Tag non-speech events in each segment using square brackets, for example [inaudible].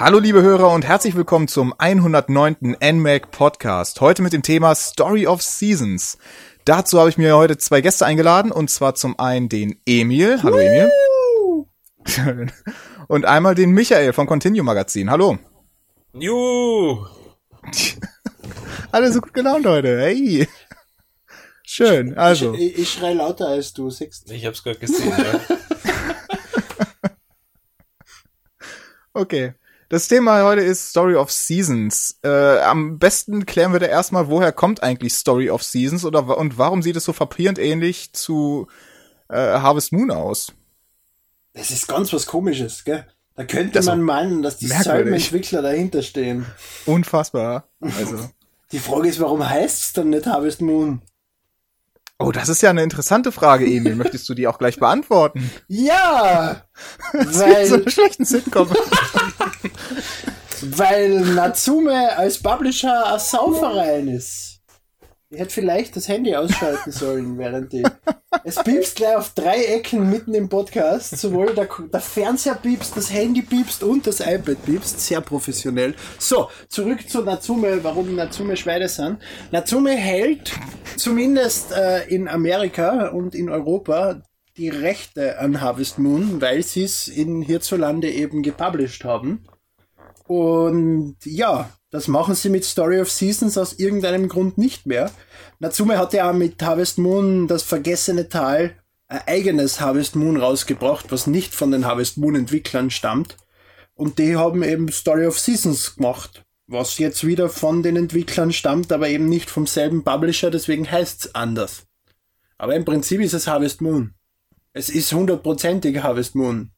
Hallo liebe Hörer und herzlich willkommen zum 109. NMAC Podcast. Heute mit dem Thema Story of Seasons. Dazu habe ich mir heute zwei Gäste eingeladen und zwar zum einen den Emil. Hallo Emil. [laughs] Und einmal den Michael vom Continue Magazin. Hallo. Juhu. [laughs] Alle so gut gelaunt heute. Hey. Schön. Also. Ich, ich, ich schrei lauter als du, siehst Ich hab's gerade gesehen, ja. [laughs] Okay. Das Thema heute ist Story of Seasons. Äh, am besten klären wir da erstmal, woher kommt eigentlich Story of Seasons oder und warum sieht es so frappierend ähnlich zu äh, Harvest Moon aus? Das ist ganz was komisches, gell? Da könnte Das ist man meinen, dass die Entwickler dahinter stehen. Unfassbar. Also. Die Frage ist, warum heißt es dann nicht Harvest Moon? Oh, das ist ja eine interessante Frage, Emil. Möchtest du die auch gleich beantworten? Ja! [laughs] Weil, so eine schlechten Sitcom. [laughs] weil Natsume als Publisher ein Sauverein ist. Ich hätte vielleicht das Handy ausschalten sollen, [laughs] während die. Es piepst gleich auf drei Ecken mitten im Podcast. Sowohl der, der Fernseher piepst, das Handy piepst und das iPad piepst. Sehr professionell. So, zurück zu Natsume, warum Natsume Schweine sind. Natsume hält zumindest äh, in Amerika und in Europa die Rechte an Harvest Moon, weil sie es in hierzulande eben gepublished haben. Und ja, das machen sie mit Story of Seasons aus irgendeinem Grund nicht mehr. Natsume hat ja mit Harvest Moon das vergessene Tal ein eigenes Harvest Moon rausgebracht, was nicht von den Harvest Moon Entwicklern stammt. Und die haben eben Story of Seasons gemacht, was jetzt wieder von den Entwicklern stammt, aber eben nicht vom selben Publisher, deswegen heißt's anders. Aber im Prinzip ist es Harvest Moon. Es ist hundertprozentig Harvest Moon.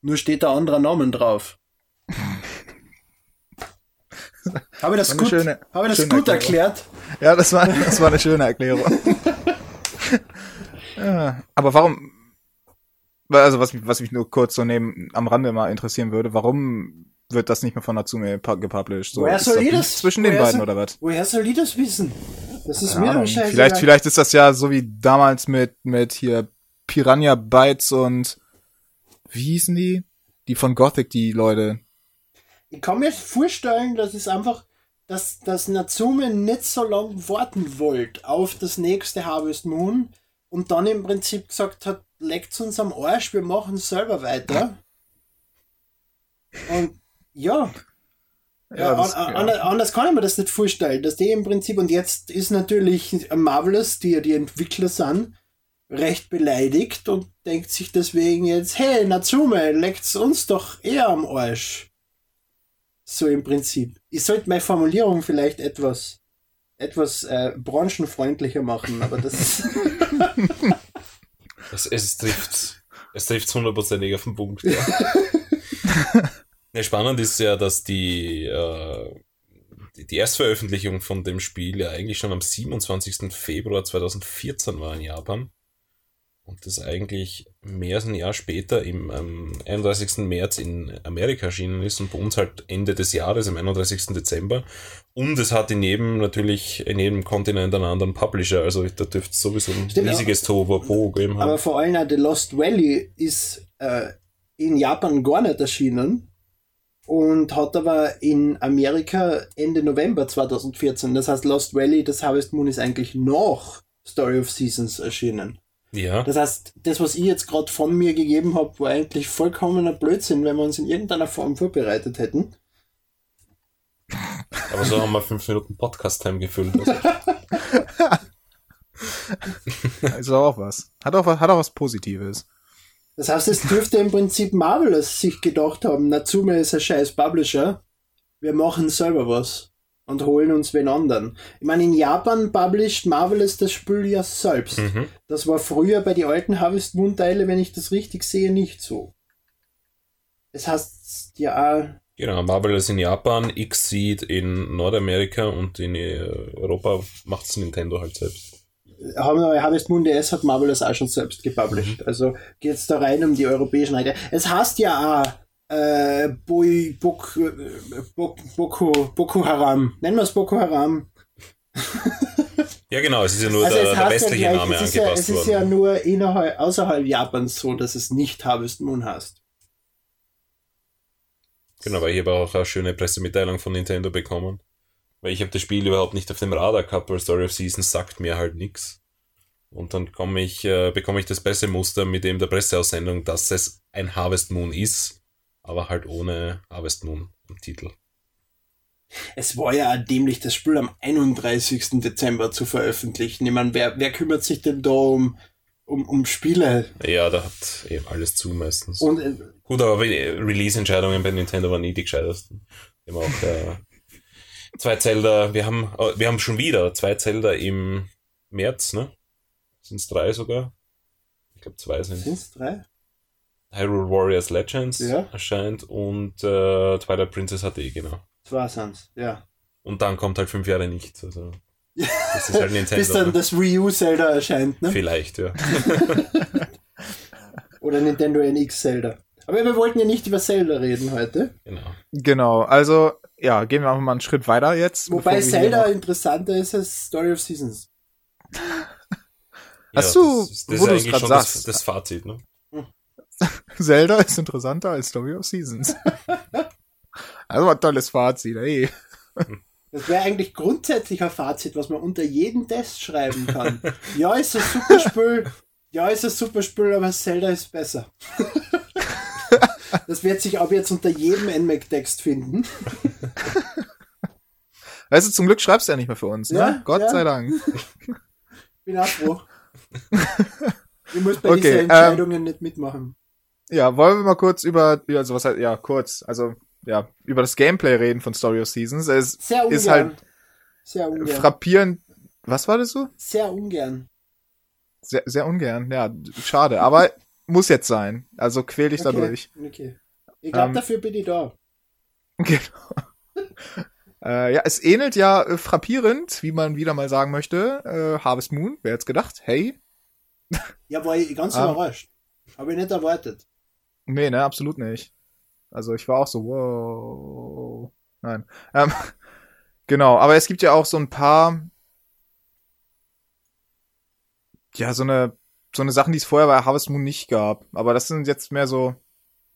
Nur steht da anderer Namen drauf. [laughs] [laughs] Habe ich das gut, schöne- habe ich das schöne gut erklärt? Ja, das war, das war eine schöne Erklärung. [laughs] ja, aber warum, also was mich, was mich nur kurz so neben, am Rande mal interessieren würde, warum wird das nicht mehr von Natsume pu- gepublished? So, Woher soll ich das- zwischen den beiden soll- oder was? Woher soll die das wissen? Das ist Keine mir doch scheißegal. Vielleicht, vielleicht ist das ja so wie damals mit, mit hier Piranha Bytes und wie hießen die? Die von Gothic, die Leute. Ich kann mir vorstellen, dass es einfach, dass, dass Natsume nicht so lange warten wollte auf das nächste Harvest Moon und dann im Prinzip gesagt hat, leckt uns am Arsch, wir machen selber weiter. [laughs] Und ja, ja, das- an, anders kann ich mir das nicht vorstellen, dass die im Prinzip, und jetzt ist natürlich Marvelous, die ja die Entwickler sind, recht beleidigt und denkt sich deswegen jetzt, hey, Natsume, leckt's uns doch eher am Arsch. So im Prinzip. Ich sollte meine Formulierung vielleicht etwas, etwas äh, branchenfreundlicher machen, aber das ist, [laughs] Es, es trifft es trifft hundertprozentig auf den Punkt. Ja. [laughs] ja, spannend ist ja, dass die, äh, die, die Erstveröffentlichung von dem Spiel ja eigentlich schon am 27. Februar 2014 war in Japan. Und das eigentlich mehr als ein Jahr später im am 31. März in Amerika erschienen ist und bei uns halt Ende des Jahres, am 31. Dezember. Und es hat in jedem natürlich, in jedem Kontinent einen anderen Publisher. Also da dürfte es sowieso ein Stimmt, riesiges Tohuwabohu geben haben. aber vor allem auch The Lost Valley ist äh, in Japan gar nicht erschienen und hat aber in Amerika Ende November 2014. Das heißt, Lost Valley, das Harvest Moon ist eigentlich nach Story of Seasons erschienen. Ja, Das heißt, das, was ich jetzt gerade von mir gegeben habe, war eigentlich vollkommener Blödsinn, wenn wir uns in irgendeiner Form vorbereitet hätten. aber so haben wir fünf Minuten Podcast-Time gefüllt. Also, [laughs] auch was. Hat auch was, hat auch was Positives. Das heißt, es dürfte im Prinzip Marvelous sich gedacht haben, Natsume ist ein scheiß Publisher, wir machen selber was und holen uns wen anderen. Ich meine, in Japan published Marvelous das Spiel ja selbst. mhm. Das war früher bei den alten Harvest Moon Teile, wenn ich das richtig sehe, nicht so. Es heißt ja auch Genau, Marvel ist in Japan, X-Seed in Nordamerika und in äh, Europa macht's Nintendo halt selbst. Harvest Moon DS hat Marvel das auch schon selbst gepublished. Also geht es da rein um die europäischen Rechte. Es heißt ja auch äh, Boi, Bok, Bok, Boko, Boko Haram. Nennen wir es Boko Haram. [laughs] Ja, genau, es ist ja nur Also der, es der westliche ja gleich, Name es ist ja, angepasst es ist worden. ja nur innerhalb, außerhalb Japans so, dass es nicht Harvest Moon heißt. Genau, weil ich habe auch eine schöne Pressemitteilung von Nintendo bekommen. Weil ich habe das Spiel überhaupt nicht auf dem Radar gehabt, weil Story of Seasons sagt mir halt nichts. Und dann komme ich, äh, bekomme ich das Pressemuster mit dem der Presseaussendung, dass es ein Harvest Moon ist, aber halt ohne Harvest Moon im Titel. Es war ja dämlich, das Spiel am 31. Dezember zu veröffentlichen. Ich meine, wer, wer kümmert sich denn da um, um, um Spiele? Ja, da hat eben alles zu meistens. Und äh, Gut, aber Release-Entscheidungen bei Nintendo waren nie die gescheitesten. Wir haben auch äh, zwei Zelda, wir haben, äh, wir haben schon wieder zwei Zelda im März, ne? Sind es drei sogar? Ich glaube zwei sind sind es drei? Hyrule Warriors Legends Ja. erscheint und äh, Twilight Princess HD, genau. Zwei sind's, ja. Und dann kommt halt fünf Jahre nichts. Also, das ist halt Nintendo. [laughs] Bis dann ne? das Wii U Zelda erscheint, ne? Vielleicht, ja. [laughs] Oder Nintendo NX Zelda. Aber wir wollten ja nicht über Zelda reden heute. Genau. Genau, also ja, gehen wir einfach mal einen Schritt weiter jetzt. Wobei Zelda noch- interessanter ist als Story of Seasons. Hast ja, du- das, ist- das wo ist du es eigentlich grad schon das, sagst. das Fazit, ne? [laughs] Zelda ist interessanter als Story of Seasons. [laughs] also ein tolles Fazit, ey. Das wäre eigentlich grundsätzlich ein Fazit, was man unter jeden Test schreiben kann. ja, ist ein super Spiel. Ja, ist ein super Spiel, aber Zelda ist besser. das wird sich ab jetzt unter jedem NMAC-Text finden. Weißt du, zum Glück schreibst du ja nicht mehr für uns, ne? Ja, Gott ja. sei Dank. Bin auch froh. [laughs] Ich muss bei Okay, diesen ähm, Entscheidungen nicht mitmachen. Ja, wollen wir mal kurz über, also was heißt, ja, kurz, also, ja, über das Gameplay reden von Story of Seasons. Es Sehr ungern. ist halt sehr ungern. frappierend, was war das so? Sehr ungern. Sehr, sehr ungern, ja, schade, aber [laughs] muss jetzt sein. Also quäl dich Okay, durch. okay. Ich glaube, Ähm, dafür bin ich da. [laughs] Genau. äh, ja, es ähnelt ja äh, frappierend, wie man wieder mal sagen möchte, äh, Harvest Moon. Wer hätte gedacht? Hey? Ja, war ich ganz Ähm, überrascht. Habe ich nicht erwartet. Nee, ne, absolut nicht. Also ich war auch so, wow. Nein. Ähm, [laughs] genau, aber es gibt ja auch so ein paar, ja, so eine, so eine Sachen, die es vorher bei Harvest Moon nicht gab. Aber das sind jetzt mehr so,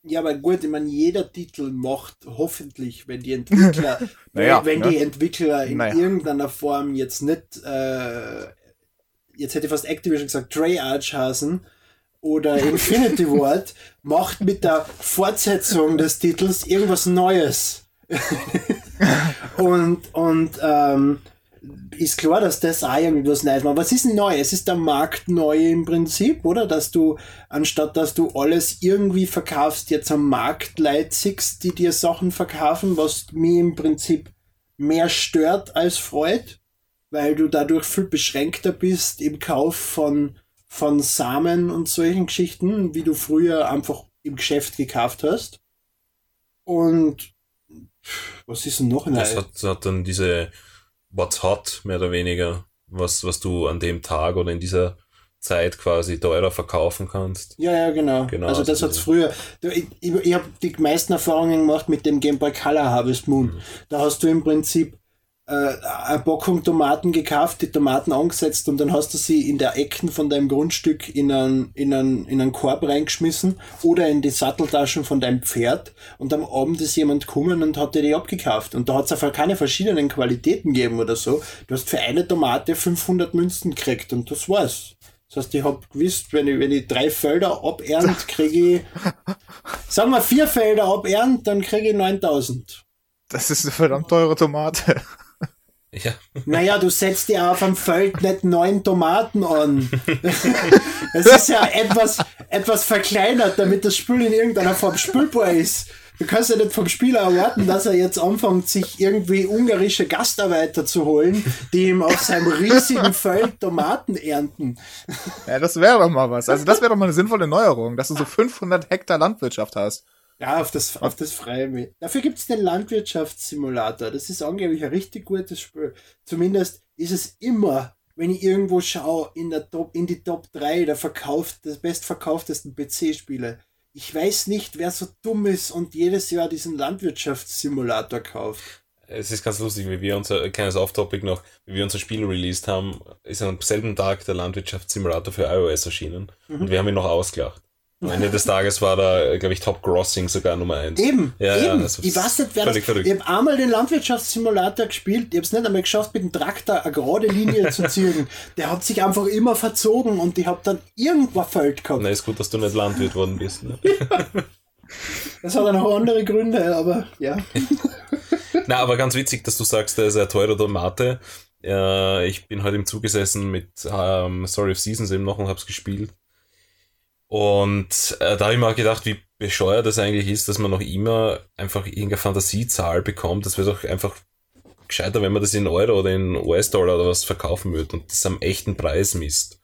Ja, aber gut, ich meine, jeder Titel macht hoffentlich, wenn die Entwickler, [laughs] Naja, wenn ne? die Entwickler in Naja. irgendeiner Form jetzt nicht, äh, jetzt hätte ich fast Activision gesagt, Treyarch hasen oder Infinity Ward, macht mit der Fortsetzung des Titels irgendwas Neues. [laughs] und, und, ähm, ist klar, dass das auch irgendwas Neues macht. Was ist neu? Es ist der Markt neu im Prinzip, oder? Dass du, anstatt dass du alles irgendwie verkaufst, jetzt am Markt Leute siehst, die dir Sachen verkaufen, was mir im Prinzip mehr stört als freut, weil du dadurch viel beschränkter bist im Kauf von, von Samen und solchen Geschichten, wie du früher einfach im Geschäft gekauft hast. Und was ist denn noch neu? Das hat, hat dann diese What's Hot, mehr oder weniger, was, was du an dem Tag oder in dieser Zeit quasi teurer verkaufen kannst. Ja, ja, genau. Genau, also das also hat's diese- früher. Ich, ich, ich habe die meisten Erfahrungen gemacht mit dem Game Boy Color Harvest Moon. Mhm. Da hast du im Prinzip äh, eine Packung Tomaten gekauft, die Tomaten angesetzt und dann hast du sie in der Ecken von deinem Grundstück in einen, in einen, in einen Korb reingeschmissen oder in die Satteltaschen von deinem Pferd und am Abend ist jemand gekommen und hat dir die abgekauft. Und da hat es einfach keine verschiedenen Qualitäten gegeben oder so. Du hast für eine Tomate 500 Münzen gekriegt und das war's. Das heißt, ich hab gewusst, wenn ich, wenn ich drei Felder abernt, [laughs] kriege ich, sagen wir vier Felder abernt, dann kriege ich 9000. das ist eine verdammt teure Tomate. Ja, Naja, du setzt dir auf dem Feld nicht neun Tomaten an. [laughs] Es ist ja etwas, etwas verkleinert, damit das Spiel in irgendeiner Form spielbar ist. Du kannst ja nicht vom Spieler erwarten, dass er jetzt anfängt, sich irgendwie ungarische Gastarbeiter zu holen, die ihm auf seinem riesigen Feld Tomaten ernten. Ja, das wäre doch mal was. Also das wäre doch mal eine sinnvolle Neuerung, dass du so 500 Hektar Landwirtschaft hast. Ja, auf das, auf das freue ich mich. Dafür gibt's den Landwirtschaftssimulator. Das ist angeblich ein richtig gutes Spiel. Zumindest ist es immer, wenn ich irgendwo schaue, in, der Top, in die Top 3 der verkauft, des bestverkauftesten PC-Spiele, ich weiß nicht, wer so dumm ist und jedes Jahr diesen Landwirtschaftssimulator kauft. Es ist ganz lustig, wie wir unser, kleines Off-Topic noch, wie wir unser Spiel released haben, ist am selben Tag der Landwirtschaftssimulator für iOS erschienen. Mhm. Und wir haben ihn noch ausgelacht. Am Ende des Tages war da, glaube ich, Top Grossing sogar Nummer eins. Eben, ja, eben. Ja, ich weiß nicht, wer das, verrückt. Ich habe einmal den Landwirtschaftssimulator gespielt, ich habe es nicht einmal geschafft, mit dem Traktor eine gerade Linie [laughs] zu ziehen. Der hat sich einfach immer verzogen und ich habe dann irgendwo Feld gehabt. Na, ist gut, dass du nicht Landwirt worden bist. Ne? [laughs] das hat auch noch andere Gründe, aber ja. [laughs] Na, aber ganz witzig, dass du sagst, der ist eine teure Tomate. Äh, ich bin heute im Zug gesessen mit ähm, Story of Seasons eben noch und hab's gespielt. Und äh, da habe ich mir auch gedacht, wie bescheuert das eigentlich ist, dass man noch immer einfach irgendeine Fantasiezahl bekommt. Das wäre doch einfach gescheiter, wenn man das in Euro oder in US-Dollar oder was verkaufen würde und das am echten Preis misst.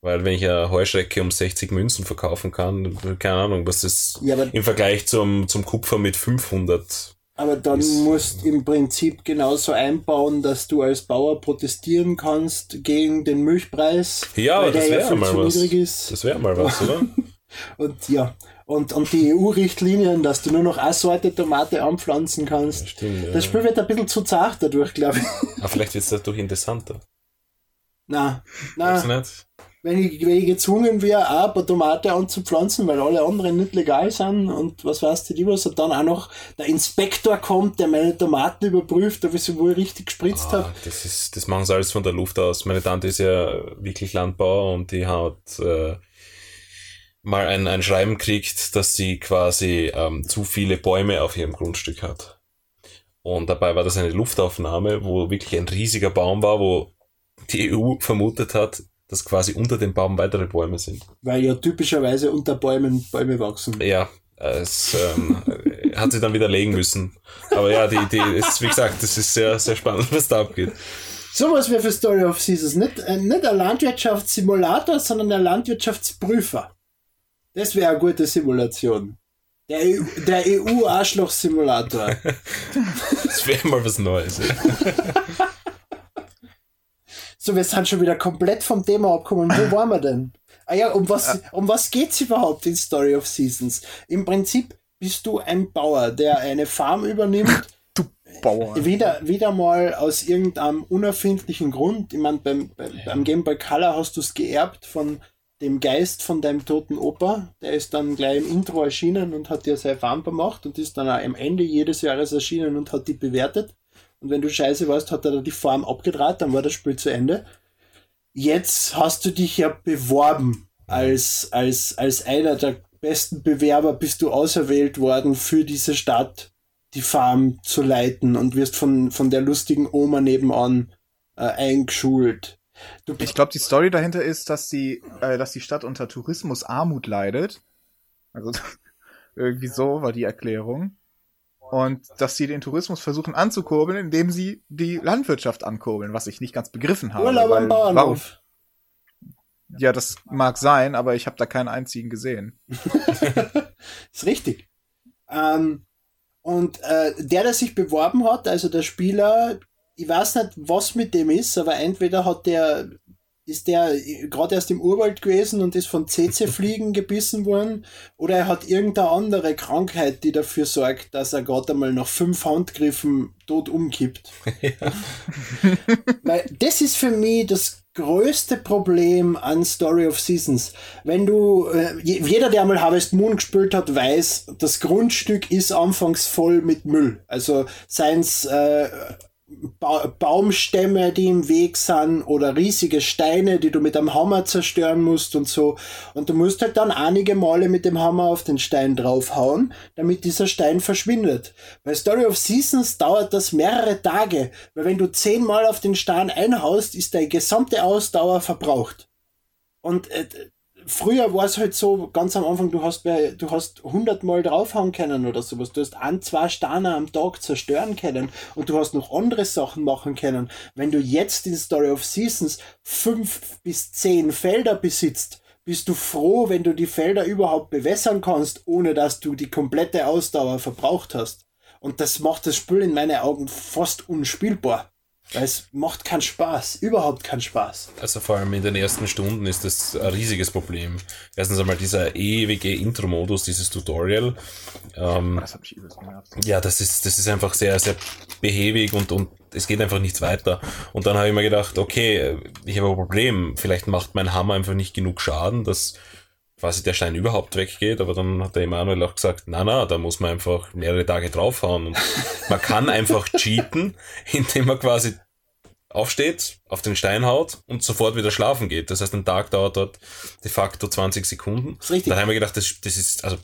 Weil wenn ich eine Heuschrecke um 60 Münzen verkaufen kann, keine Ahnung, was ist ja, im Vergleich zum, zum Kupfer mit 500 aber dann ist, musst im Prinzip genauso einbauen, dass du als Bauer protestieren kannst gegen den Milchpreis. Ja, weil das wäre ja mal was. Ist. Das wäre mal was, oder? [laughs] und ja, und, und die EU-Richtlinien, dass du nur noch eine Sorte Tomate anpflanzen kannst. Ja, stimmt, ja. Das Spiel wird ein bisschen zu zart dadurch, glaube ich. Aber vielleicht wird es dadurch interessanter. Na, na wenn ich, wenn ich gezwungen wäre, auch ein paar Tomate anzupflanzen, weil alle anderen nicht legal sind und was weiß die was, und dann auch noch der Inspektor kommt, der meine Tomaten überprüft, ob ich sie wohl richtig gespritzt ah, habe. Das ist, das machen sie alles von der Luft aus. Meine Tante ist ja wirklich Landbauer und die hat äh, mal ein, ein Schreiben gekriegt, dass sie quasi ähm, zu viele Bäume auf ihrem Grundstück hat. Und dabei war das eine Luftaufnahme, wo wirklich ein riesiger Baum war, wo die EU vermutet hat, dass quasi unter dem Baum weitere Bäume sind. Weil ja typischerweise unter Bäumen Bäume wachsen. Ja, es ähm, [laughs] hat sie dann widerlegen müssen. Aber ja, die Idee ist, wie gesagt, das ist sehr, sehr spannend, was da abgeht. So was wäre für Story of Seasons. Nicht, äh, nicht ein Landwirtschaftssimulator, sondern ein Landwirtschaftsprüfer. Das wäre eine gute Simulation. Der, EU, der EU-Arschloch-Simulator. [laughs] das wäre mal was Neues. Ja. [laughs] So, wir sind schon wieder komplett vom Thema abgekommen. Wo [laughs] waren wir denn? Ah ja, um was, um was geht's überhaupt in Story of Seasons? Im Prinzip bist du ein Bauer, der eine Farm übernimmt. [laughs] Du Bauer. Wieder, wieder mal aus irgendeinem unerfindlichen Grund. Ich meine, beim, beim Game Boy Color hast du es geerbt von dem Geist von deinem toten Opa. Der ist dann gleich im Intro erschienen und hat dir seine Farm gemacht und ist dann auch am Ende jedes Jahres erschienen und hat die bewertet. Und wenn du scheiße warst, hat er die Form abgedraht, dann war das Spiel zu Ende. Jetzt hast du dich ja beworben als, als, als einer der besten Bewerber, bist du auserwählt worden für diese Stadt, die Farm zu leiten und wirst von, von der lustigen Oma nebenan äh, eingeschult. Du ich glaube, die Story dahinter ist, dass die, äh, dass die Stadt unter Tourismusarmut leidet. Also [laughs] irgendwie so war die Erklärung. Und dass sie den Tourismus versuchen anzukurbeln, indem sie die Landwirtschaft ankurbeln, was ich nicht ganz begriffen habe. Urlaub am Bauernhof. Ja, das mag sein, aber ich habe da keinen einzigen gesehen. [laughs] ist richtig. Ähm, und äh, der, der sich beworben hat, also der Spieler, ich weiß nicht, was mit dem ist, aber entweder hat der ist der gerade erst im Urwald gewesen und ist von CC-Fliegen [laughs] gebissen worden oder er hat irgendeine andere Krankheit, die dafür sorgt, dass er gerade einmal nach fünf Handgriffen tot umkippt. [laughs] Ja. Weil das ist für mich das größte Problem an Story of Seasons. Wenn du, äh, jeder, der einmal Harvest Moon gespielt hat, weiß, das Grundstück ist anfangs voll mit Müll. Also seins äh, ba Baumstämme, die im Weg sind oder riesige Steine, die du mit einem Hammer zerstören musst und so. Und du musst halt dann einige Male mit dem Hammer auf den Stein draufhauen, damit dieser Stein verschwindet. Bei Story of Seasons dauert das mehrere Tage, weil wenn du zehnmal auf den Stein einhaust, ist deine gesamte Ausdauer verbraucht. Und äh, früher war es halt so, ganz am Anfang, du hast du hast hundertmal draufhauen können oder sowas. Du hast ein, zwei Steine am Tag zerstören können und du hast noch andere Sachen machen können. Wenn du jetzt in Story of Seasons fünf bis zehn Felder besitzt, bist du froh, wenn du die Felder überhaupt bewässern kannst, ohne dass du die komplette Ausdauer verbraucht hast. Und das macht das Spiel in meinen Augen fast unspielbar. Weil es macht keinen Spaß, überhaupt keinen Spaß. Also vor allem in den ersten Stunden ist das ein riesiges Problem. Erstens einmal dieser ewige Intro-Modus, dieses Tutorial. Ähm, Das hab ich ja, das ist, das ist einfach sehr, sehr behäbig und, und es geht einfach nichts weiter. Und dann habe ich mir gedacht, okay, ich habe ein Problem. Vielleicht macht mein Hammer einfach nicht genug Schaden, dass quasi der Stein überhaupt weggeht. Aber dann hat der Emanuel auch gesagt, na, na, da muss man einfach mehrere Tage draufhauen. Und man kann [laughs] einfach cheaten, indem man quasi aufsteht, auf den Stein haut und sofort wieder schlafen geht. Das heißt, ein Tag dauert dort de facto 20 Sekunden. Das ist richtig. Dann habe ich mir gedacht, das, das ist, also,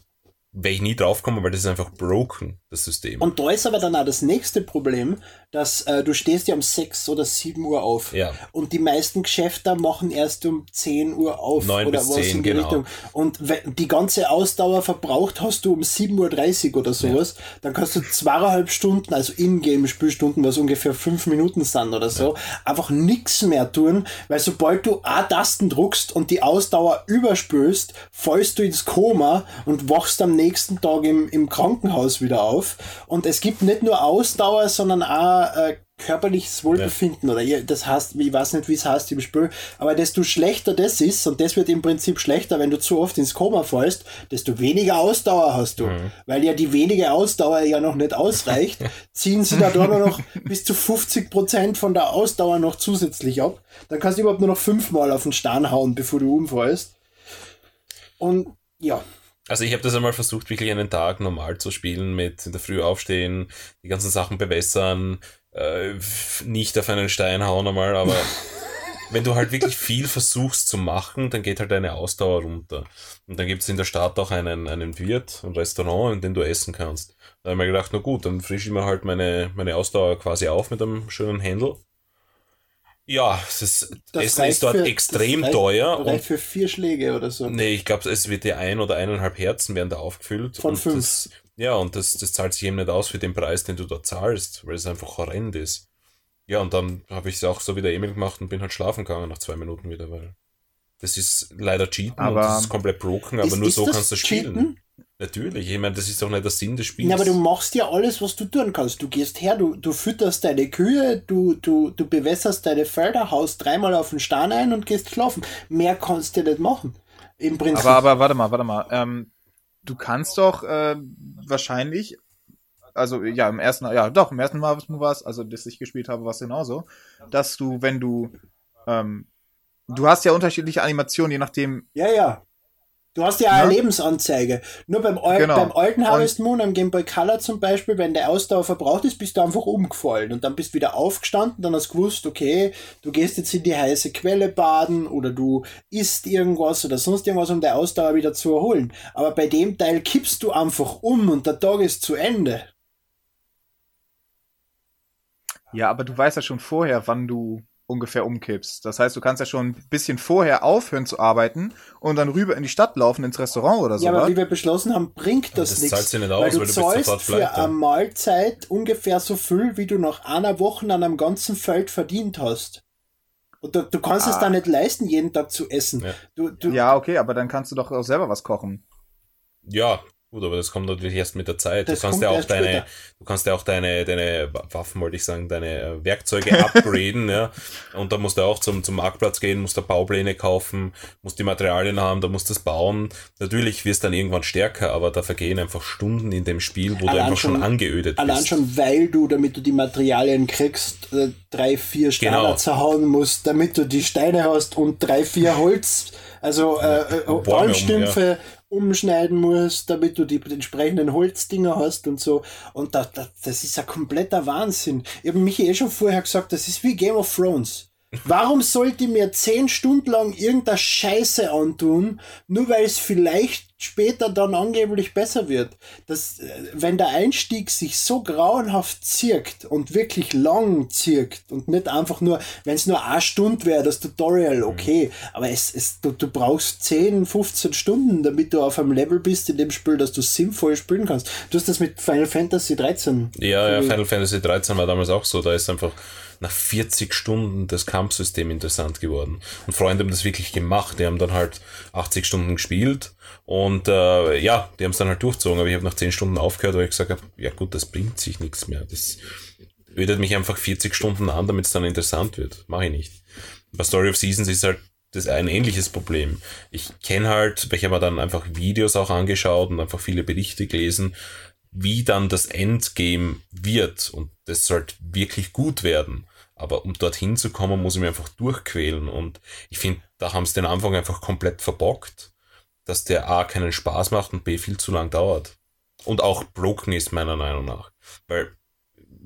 wäre ich nie draufkommen, weil das ist einfach broken, das System. Und da ist aber dann auch das nächste Problem, dass äh, du stehst ja um 6 oder 7 Uhr auf. Ja. Und die meisten Geschäfte machen erst um 10 Uhr auf. 9 oder bis was 10, in die genau. Richtung. Und wenn die ganze Ausdauer verbraucht hast du um 7.30 Uhr oder sowas, dann kannst du zweieinhalb Stunden, also Ingame-Spielstunden, was ungefähr 5 Minuten sind oder so, einfach nichts mehr tun, weil sobald du A-Tasten druckst und die Ausdauer überspülst, fallst du ins Koma und wachst am nächsten Tag im, im Krankenhaus wieder auf. Und es gibt nicht nur Ausdauer, sondern auch äh, körperliches Wohlbefinden oder? Ihr- das heißt, ich weiß nicht, wie es heißt im Spiel, aber desto schlechter das ist und das wird im Prinzip schlechter, wenn du zu oft ins Koma fallst, desto weniger Ausdauer hast du, weil ja die wenige Ausdauer ja noch nicht ausreicht, [laughs] ziehen sie da nur noch bis zu 50 Prozent von der Ausdauer noch zusätzlich ab, dann kannst du überhaupt nur noch fünfmal auf den Stein hauen, bevor du umfallst. Und ja, Also ich habe das einmal versucht, wirklich einen Tag normal zu spielen, mit in der Früh aufstehen, die ganzen Sachen bewässern, äh, nicht auf einen Stein hauen einmal, aber [laughs] wenn du halt wirklich viel versuchst zu machen, dann geht halt deine Ausdauer runter. Und dann gibt's in der Stadt auch einen, einen Wirt, ein Restaurant, in dem du essen kannst. Da habe ich mir gedacht, na gut, dann frische ich mir halt meine, meine Ausdauer quasi auf mit einem schönen Händel. Ja, das, das Essen ist dort für- extrem das reicht, teuer und reicht für vier Schläge oder so. Nee, ich glaube, es wird dir ein oder eineinhalb Herzen werden da aufgefüllt. Von und fünf. Das, ja, und das, das zahlt sich eben nicht aus für den Preis, den du da zahlst, weil es einfach horrend ist. Ja, und dann habe ich es auch so wie der Emil gemacht und bin halt schlafen gegangen nach zwei Minuten wieder, weil das ist leider Cheaten Aber- und das ist komplett broken, aber Ist- nur ist so das kannst du spielen. Cheaten? Natürlich, ich meine, das ist doch nicht der Sinn des Spiels. Ja, aber du machst ja alles, was du tun kannst. Du gehst her, du, du fütterst deine Kühe, du, du, du bewässerst deine Felder, haust dreimal auf den Stein ein und gehst schlafen. Mehr kannst du nicht machen. Im Prinzip. Aber, aber warte mal, warte mal. Ähm, du kannst doch äh, wahrscheinlich, also ja, im ersten, ja doch, im ersten Mal war es, also das ich gespielt habe, war es genauso, dass du, wenn du, ähm, du hast ja unterschiedliche Animationen, je nachdem, ja, ja. Du hast ja eine Ja. Lebensanzeige. Nur beim, Al Genau. beim alten Harvest Moon am Game Boy Color zum Beispiel, wenn der Ausdauer verbraucht ist, bist du einfach umgefallen und dann bist du wieder aufgestanden, dann hast du gewusst, okay, du gehst jetzt in die heiße Quelle baden oder du isst irgendwas oder sonst irgendwas, um der Ausdauer wieder zu erholen. Aber bei dem Teil kippst du einfach um und der Tag ist zu Ende. ja, aber du weißt ja schon vorher, wann du ungefähr umkippst. Das heißt, du kannst ja schon ein bisschen vorher aufhören zu arbeiten und dann rüber in die Stadt laufen, ins Restaurant oder so. Ja, aber wie wir beschlossen haben, bringt das, das nichts. sich nicht aus, weil du weil du bist zahlst für pleite. eine Mahlzeit ungefähr so viel, wie du nach einer Woche an einem ganzen Feld verdient hast. Und du, du kannst es Ah. da nicht leisten, jeden Tag zu essen. Ja. Du, du, ja, okay, aber dann kannst du doch auch selber was kochen. Ja, gut, aber das kommt natürlich erst mit der Zeit. Das du kannst ja auch deine, später. du kannst ja auch deine, deine Waffen, wollte ich sagen, deine äh, Werkzeuge [laughs] upgraden, ja. Und da musst du auch zum, zum Marktplatz gehen, musst da Baupläne kaufen, musst die Materialien haben, da musst du das bauen. Natürlich wirst du dann irgendwann stärker, aber da vergehen einfach Stunden in dem Spiel, wo du Allein einfach schon, schon- angeödet Allein bist. schon, weil du, damit du die Materialien kriegst, äh, drei, vier Steine Genau. zerhauen musst, damit du die Steine hast und drei, vier Holz, also äh, äh, um, Baumstümpfe umschneiden musst, damit du die entsprechenden Holzdinger hast und so. Und da, da, das ist ein kompletter Wahnsinn. Ich habe Michi eh schon vorher gesagt, das ist wie Game of Thrones. Warum sollte ich mir zehn Stunden lang irgendeine Scheiße antun, nur weil es vielleicht später dann angeblich besser wird? Das, äh, wenn der Einstieg sich so grauenhaft zirkt und wirklich lang zirkt und nicht einfach nur, wenn es nur eine Stunde wäre, das Tutorial, okay, aber es, es, du, du brauchst 10, 15 Stunden, damit du auf einem Level bist in dem Spiel, dass du sinnvoll spielen kannst. Du hast das mit Final Fantasy 13. Ja, ja, Final Fantasy 13 war damals auch so. Da ist einfach nach 40 Stunden das Kampfsystem interessant geworden. Und Freunde haben das wirklich gemacht. Die haben dann halt 80 Stunden gespielt und äh, ja, die haben es dann halt durchzogen. Aber ich habe nach 10 Stunden aufgehört, weil ich gesagt habe, ja gut, das bringt sich nichts mehr. Das, ödet mich einfach 40 Stunden an, damit es dann interessant wird. Mache ich nicht. Bei Story of Seasons ist halt das ein ähnliches Problem. Ich kenne halt, ich habe mir dann einfach Videos auch angeschaut und einfach viele Berichte gelesen, wie dann das Endgame wird und das sollte wirklich gut werden. Aber um dorthin zu kommen, muss ich mich einfach durchquälen und ich finde, da haben sie den Anfang einfach komplett verbockt, dass der A keinen Spaß macht und B viel zu lang dauert. Und auch broken ist meiner Meinung nach. Weil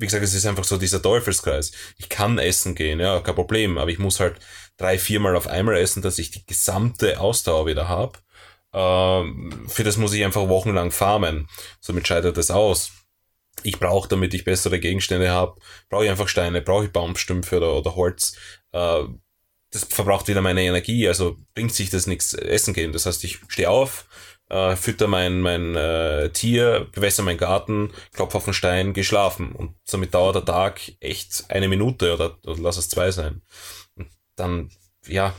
wie gesagt, es ist einfach so dieser Teufelskreis. Ich kann essen gehen, ja, kein Problem, aber ich muss halt drei, viermal auf einmal essen, dass ich die gesamte Ausdauer wieder habe. Ähm, für das muss ich einfach wochenlang farmen. Somit scheitert das aus. Ich brauche, damit ich bessere Gegenstände habe, brauche ich einfach Steine, brauche ich Baumstümpfe oder, oder Holz. Äh, das verbraucht wieder meine Energie, also bringt sich das nichts essen gehen. Das heißt, ich stehe auf, äh, fütter mein, mein äh, Tier, bewässer meinen Garten, klopf auf den Stein, geschlafen. Und somit dauert der Tag echt eine Minute oder, oder lass es zwei sein. Und dann, ja,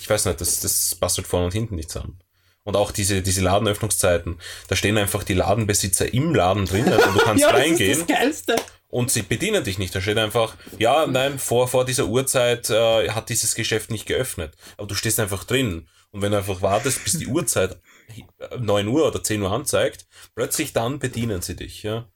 ich weiß nicht, das, das passt vorne und hinten nicht zusammen. Und auch diese, diese Ladenöffnungszeiten, da stehen einfach die Ladenbesitzer im Laden drinnen und du kannst [laughs] ja, das reingehen. ist das Geilste. Und sie bedienen dich nicht. Da steht einfach, ja, nein, vor, vor dieser Uhrzeit äh, hat dieses Geschäft nicht geöffnet. Aber du stehst einfach drin. Und wenn du einfach wartest, bis die Uhrzeit [laughs] 9 Uhr oder 10 Uhr anzeigt, plötzlich dann bedienen sie dich, ja.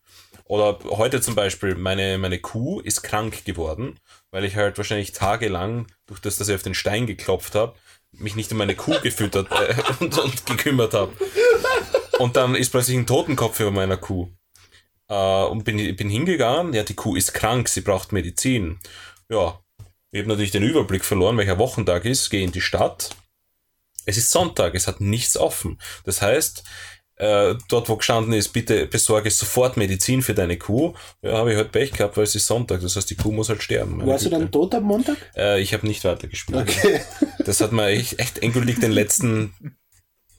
Oder heute zum Beispiel, meine, meine Kuh ist krank geworden, weil ich halt wahrscheinlich tagelang, durch das, dass ich auf den Stein geklopft habe, mich nicht um meine Kuh gefüttert äh, [laughs] und, und gekümmert habe. Und dann ist plötzlich ein Totenkopf über meiner Kuh. Äh, und bin, bin hingegangen, ja, die Kuh ist krank, sie braucht Medizin. Ja, ich habe natürlich den Überblick verloren, welcher Wochentag ist, gehe in die Stadt. Es ist Sonntag, es hat nichts offen. Das heißt, äh, dort wo gestanden ist, bitte besorge sofort Medizin für deine Kuh. Ja, habe ich halt Pech gehabt, weil es ist Sonntag. Das heißt, die Kuh muss halt sterben. Warst du Güte. dann tot am Montag? Äh, ich habe nicht weitergespielt. Okay. Das hat mir echt, echt endgültig den letzten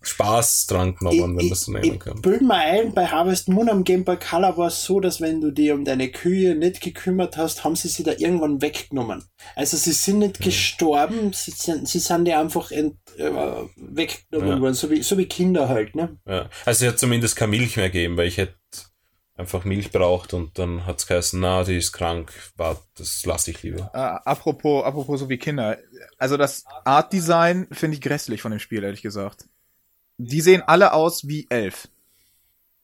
Spaß dran genommen, wenn man das so nennen ich kann. bild mir ein, bei Harvest Moon am Game Boy Color war es so, dass wenn du dich um deine Kühe nicht gekümmert hast, haben sie sie da irgendwann weggenommen. Also sie sind nicht gestorben, sie sind, sie sind ja einfach ent, äh, weggenommen Ja. worden, so wie, so wie Kinder halt, ne? Ja. Also es hat zumindest keine Milch mehr gegeben, weil ich hätte einfach Milch braucht und dann hat's geheißen, na, die ist krank, warte, das lasse ich lieber. Äh, apropos, apropos so wie Kinder. Also das Art Design finde ich grässlich von dem Spiel, ehrlich gesagt. Die sehen alle aus wie elf.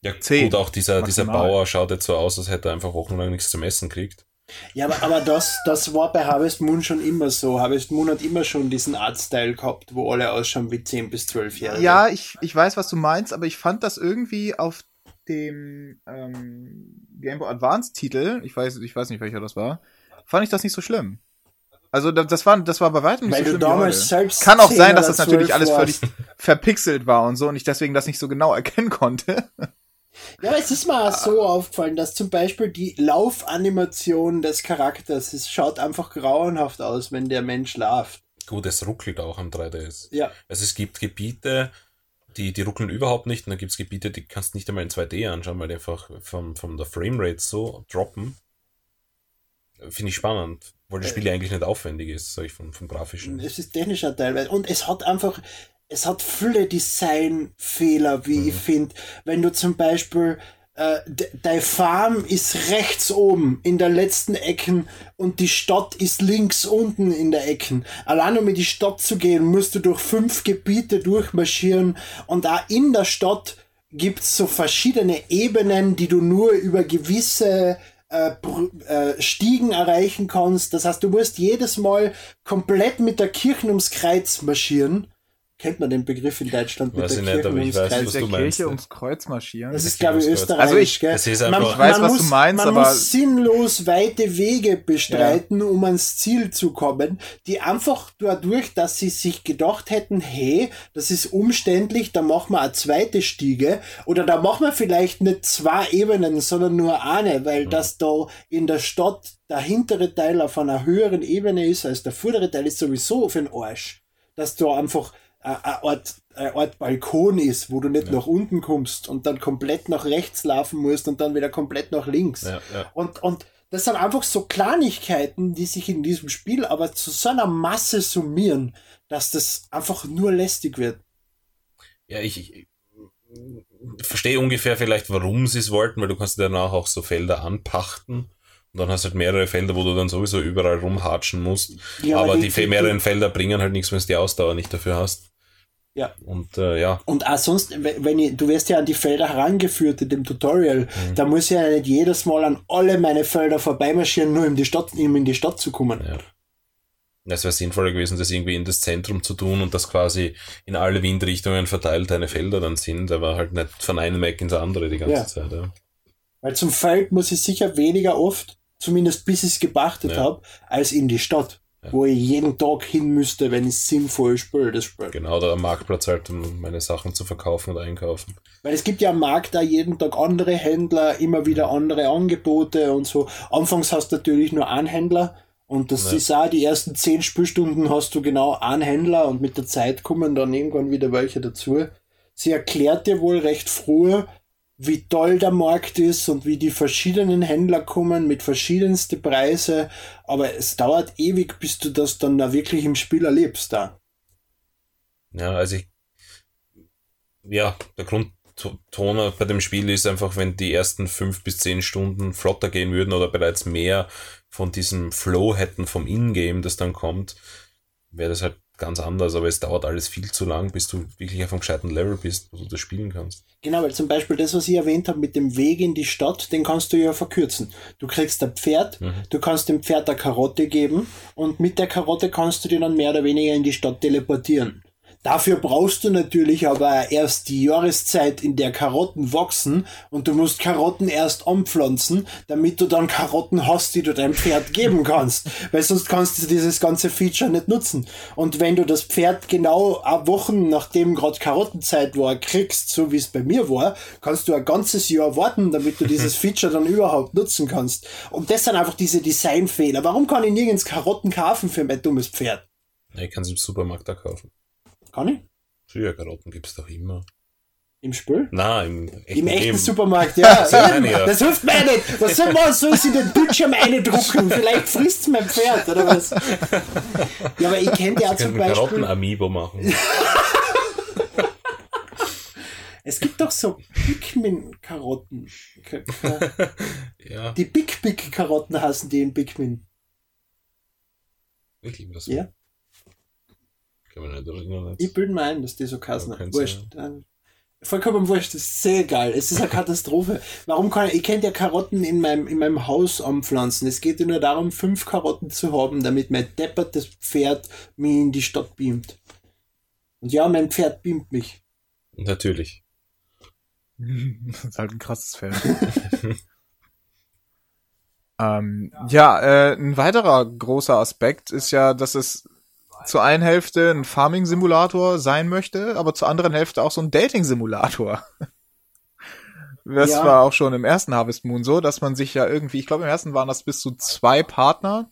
Ja, Zehn. gut, auch dieser, dieser. Bauer schaut jetzt so aus, als hätte er einfach wochenlang nichts zum Essen kriegt. Ja, aber, aber das, das war bei Harvest Moon schon immer so. Harvest Moon hat immer schon diesen Artstyle gehabt, wo alle ausschauen wie 10 bis 12 Jahre. Ja, ich, ich weiß, was du meinst, aber ich fand das irgendwie auf dem ähm, Game Boy Advance Titel, ich weiß, ich weiß nicht, welcher das war, fand ich das nicht so schlimm. Also da- das war, das war bei weitem nicht Weil so du schlimm. wie damals heute. selbst Kann auch 10 sein, dass das natürlich 12 alles völlig warst. [laughs] verpixelt war und so und ich deswegen das nicht so genau erkennen konnte. Ja, aber es ist mir auch so aufgefallen, dass zum Beispiel die Laufanimation des Charakters, es schaut einfach grauenhaft aus, wenn der Mensch läuft. Gut, es ruckelt auch am 3DS. Ja, Also es gibt Gebiete, die, die ruckeln überhaupt nicht und dann gibt es Gebiete, die kannst du nicht einmal in 2D anschauen, weil die einfach vom, von der Framerate so droppen. Finde ich spannend, weil das Spiel ja eigentlich nicht aufwendig ist, sag ich, vom, vom Grafischen. es ist technischer teilweise. Und es hat einfach, es hat viele Designfehler, wie ich finde. Wenn du zum Beispiel, äh, de- deine Farm ist rechts oben in der letzten Ecken und die Stadt ist links unten in der Ecken. Allein um in die Stadt zu gehen, musst du durch fünf Gebiete durchmarschieren und auch in der Stadt gibt's so verschiedene Ebenen, die du nur über gewisse äh, äh, Stiegen erreichen kannst. Das heißt, du musst jedes Mal komplett mit der Kirche ums Kreuz marschieren. Kennt man den Begriff in Deutschland mit Weiß der ich nicht, Kirche aber ich ums weiß, Kreuz? was der du meinst, Kirche ja. ums Kreuz marschieren. Das ist, glaube ich, österreichisch. Also ich- gell? das ist man, Ich weiß, man was du muss, meinst, man aber- muss sinnlos weite Wege bestreiten, um ans Ziel zu kommen, die einfach dadurch, dass sie sich gedacht hätten, hey, das ist umständlich, da machen wir eine zweite Stiege oder da machen wir vielleicht nicht zwei Ebenen, sondern nur eine, Mhm. weil das da in der Stadt der hintere Teil auf einer höheren Ebene ist als der vordere Teil ist sowieso für den Arsch. Dass da einfach eine Art, eine Art Balkon ist, wo du nicht nach unten kommst und dann komplett nach rechts laufen musst und dann wieder komplett nach links. Ja, ja. Und, und das sind einfach so Kleinigkeiten, die sich in diesem Spiel aber zu so einer Masse summieren, dass das einfach nur lästig wird. Ja, ich, ich verstehe ungefähr vielleicht, warum sie es wollten, weil du kannst danach auch so Felder anpachten Und dann hast du halt mehrere Felder, wo du dann sowieso überall rumhatschen musst. Ja, aber die, die- mehreren Felder bringen halt nichts, wenn du die Ausdauer nicht dafür hast. Ja. Und äh, ja, Und auch sonst, we- wenn ich, du wirst ja an die Felder herangeführt in dem Tutorial, Mhm. da muss ich ja nicht jedes Mal an alle meine Felder vorbeimarschieren, nur um, die Stadt, um in die Stadt zu kommen. ja. Es wäre sinnvoller gewesen, das irgendwie in das Zentrum zu tun und das quasi in alle Windrichtungen verteilt deine Felder dann sind, aber halt nicht von einem Eck ins andere die ganze Ja. Zeit. Ja. Weil zum Feld muss ich sicher weniger oft, zumindest bis ich es gepachtet Ja. habe, als in die Stadt, Ja. wo ich jeden Tag hin müsste, wenn ich sinnvoll spiele, das Spiel. Genau, da am Marktplatz halt, um meine Sachen zu verkaufen und einkaufen. Weil es gibt ja am Markt da jeden Tag andere Händler, immer wieder andere Angebote und so. Anfangs hast du natürlich nur einen Händler und das Ja. ist auch, die ersten zehn Spielstunden hast du genau einen Händler und mit der Zeit kommen dann irgendwann wieder welche dazu. Sie erklärt dir wohl recht früh, wie toll der Markt ist und wie die verschiedenen Händler kommen mit verschiedensten Preise, aber es dauert ewig, bis du das dann da wirklich im Spiel erlebst da. Ja, also ich, ja, der Grundton bei dem Spiel ist einfach, wenn die ersten fünf bis zehn Stunden flotter gehen würden oder bereits mehr von diesem Flow hätten vom Ingame, das dann kommt, wäre das halt ganz anders, aber es dauert alles viel zu lang, bis du wirklich auf einem gescheiten Level bist, wo du das spielen kannst. Genau, weil zum Beispiel das, was ich erwähnt habe mit dem Weg in die Stadt, den kannst du ja verkürzen. Du kriegst ein Pferd, Mhm. du kannst dem Pferd eine Karotte geben und mit der Karotte kannst du dir dann mehr oder weniger in die Stadt teleportieren. Dafür brauchst du natürlich aber erst die Jahreszeit, in der Karotten wachsen und du musst Karotten erst anpflanzen, damit du dann Karotten hast, die du deinem Pferd geben kannst. [laughs] Weil sonst kannst du dieses ganze Feature nicht nutzen. Und wenn du das Pferd genau Wochen nachdem gerade Karottenzeit war, kriegst, so wie es bei mir war, kannst du ein ganzes Jahr warten, damit du dieses [laughs] Feature dann überhaupt nutzen kannst. Und das sind einfach diese Designfehler. Warum kann ich nirgends Karotten kaufen für mein dummes Pferd? Ich kann es im Supermarkt da kaufen. Kann ich? Sojacarotten gibt's doch immer. Im Spiel? Na, im echten, Im echten. Supermarkt, [laughs] ja. So, nein, ja. Das hilft mir nicht. Was soll man? Ich in den Bildschirm eindrucken? Vielleicht frisst mein Pferd, oder was? Ja, aber ich kenne ja zum Beispiel. Karotten-Amiibo machen. [laughs] Es gibt doch so Pikmin-Karotten. Ja, Die Big Big Karotten hassen die in Pikmin. ich liebe das. Ja. Kann man nicht erinnern. Ich bilde mir ein, dass die so kassen. Ja, Wurscht. Dann- Vollkommen wurscht, das ist sehr egal. Es ist eine Katastrophe. Warum kann ich, ich könnte ja Karotten in meinem, in meinem Haus anpflanzen. Es geht ja nur darum, fünf Karotten zu haben, damit mein deppertes Pferd mich in die Stadt beamt. Und ja, mein Pferd beamt mich. Natürlich. Das ist halt ein krasses Feld. [laughs] ähm, ja, äh, ein weiterer großer Aspekt ist ja, dass es zur einen Hälfte ein Farming-Simulator sein möchte, aber zur anderen Hälfte auch so ein Dating-Simulator. [laughs] Das Ja. war auch schon im ersten Harvest Moon so, dass man sich ja irgendwie, ich glaube im ersten waren das bis zu zwei Partner.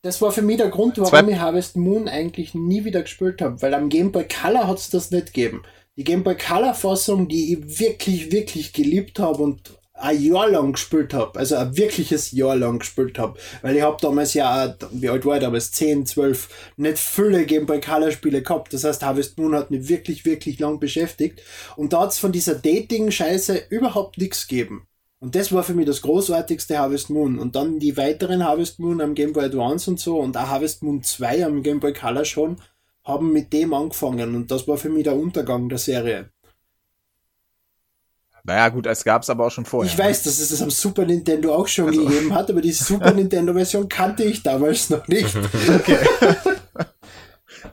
Das war für mich der Grund, warum Zwei- ich Harvest Moon eigentlich nie wieder gespielt habe, weil am Game Boy Color hat's das nicht gegeben. Die Game Boy Color Fassung, die ich wirklich, wirklich geliebt habe und ein Jahr lang gespielt habe, also ein wirkliches Jahr lang gespielt habe, weil ich habe damals ja, wie alt war ich damals, 10, 12, nicht viele Game Boy Color Spiele gehabt. Das heißt, Harvest Moon hat mich wirklich, wirklich lang beschäftigt und da hat's von dieser Dating-Scheiße überhaupt nichts gegeben. Und das war für mich das großartigste Harvest Moon. Und dann die weiteren Harvest Moon am Game Boy Advance und so und auch Harvest Moon 2 am Game Boy Color schon, haben mit dem angefangen. Und das war für mich der Untergang der Serie. Naja, gut, es gab's aber auch schon vorher. Ich weiß, dass es das am Super Nintendo auch schon gegeben hat, aber die Super [laughs] Nintendo Version kannte ich damals noch nicht. [laughs]